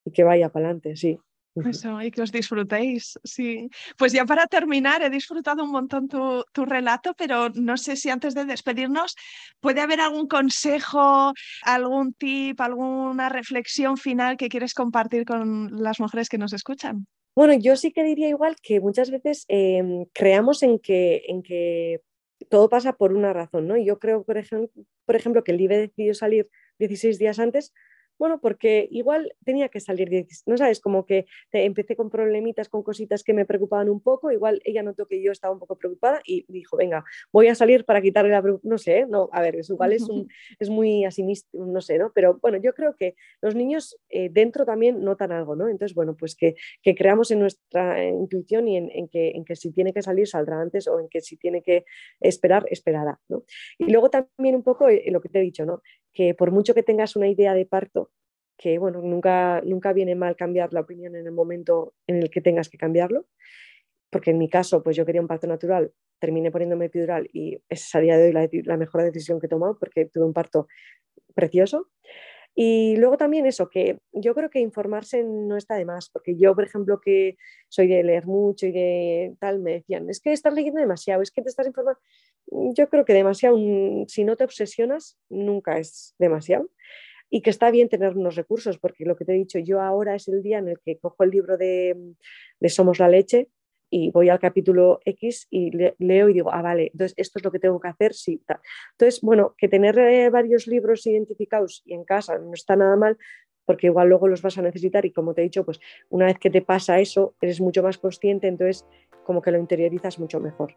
y que vaya para adelante, sí. Eso, y que os disfrutéis, sí. Pues ya para terminar, he disfrutado un montón tu, tu, relato, pero no sé si antes de despedirnos puede haber algún consejo, algún tip, alguna reflexión final que quieres compartir con las mujeres que nos escuchan. Bueno, yo sí que diría igual que muchas veces em, creamos en que, en que todo pasa por una razón, ¿no? Y yo creo, por ejemplo, por ejemplo que el IBE decidió salir 16 días antes bueno, porque igual tenía que salir, no sabes, como que empecé con problemitas, con cositas que me preocupaban un poco, igual ella notó que yo estaba un poco preocupada y dijo, venga, voy a salir para quitarle la no sé, no, a ver, es, igual es, un, es muy así, no sé, ¿no? Pero bueno, yo creo que los niños eh, dentro también notan algo, ¿no? Entonces, bueno, pues que, que creamos en nuestra intuición y en, que, en que si tiene que salir saldrá antes o en que si tiene que esperar, esperará, ¿no? Y luego también un poco eh, lo que te he dicho, ¿no? Que por mucho que tengas una idea de parto, que bueno, nunca, nunca viene mal cambiar la opinión en el momento en el que tengas que cambiarlo, porque en mi caso, pues yo quería un parto natural, terminé poniéndome epidural y esa día de hoy la, mejor decisión que he tomado porque tuve un parto precioso. Y luego también eso, que yo creo que informarse no está de más, porque yo, por ejemplo, que soy de leer mucho y de tal, me decían, es que estás leyendo demasiado, es que te estás informando. Yo creo que demasiado, si no te obsesionas, nunca es demasiado. Y que está bien tener unos recursos, porque lo que te he dicho, yo ahora es el día en el que cojo el libro de, de Somos la leche y voy al capítulo X y leo y digo, ah, vale, entonces esto es lo que tengo que hacer, sí, tal. Entonces, bueno, que tener eh, varios libros identificados y en casa no está nada mal, porque igual luego los vas a necesitar y como te he dicho, pues una vez que te pasa eso, eres mucho más consciente, entonces como que lo interiorizas mucho mejor.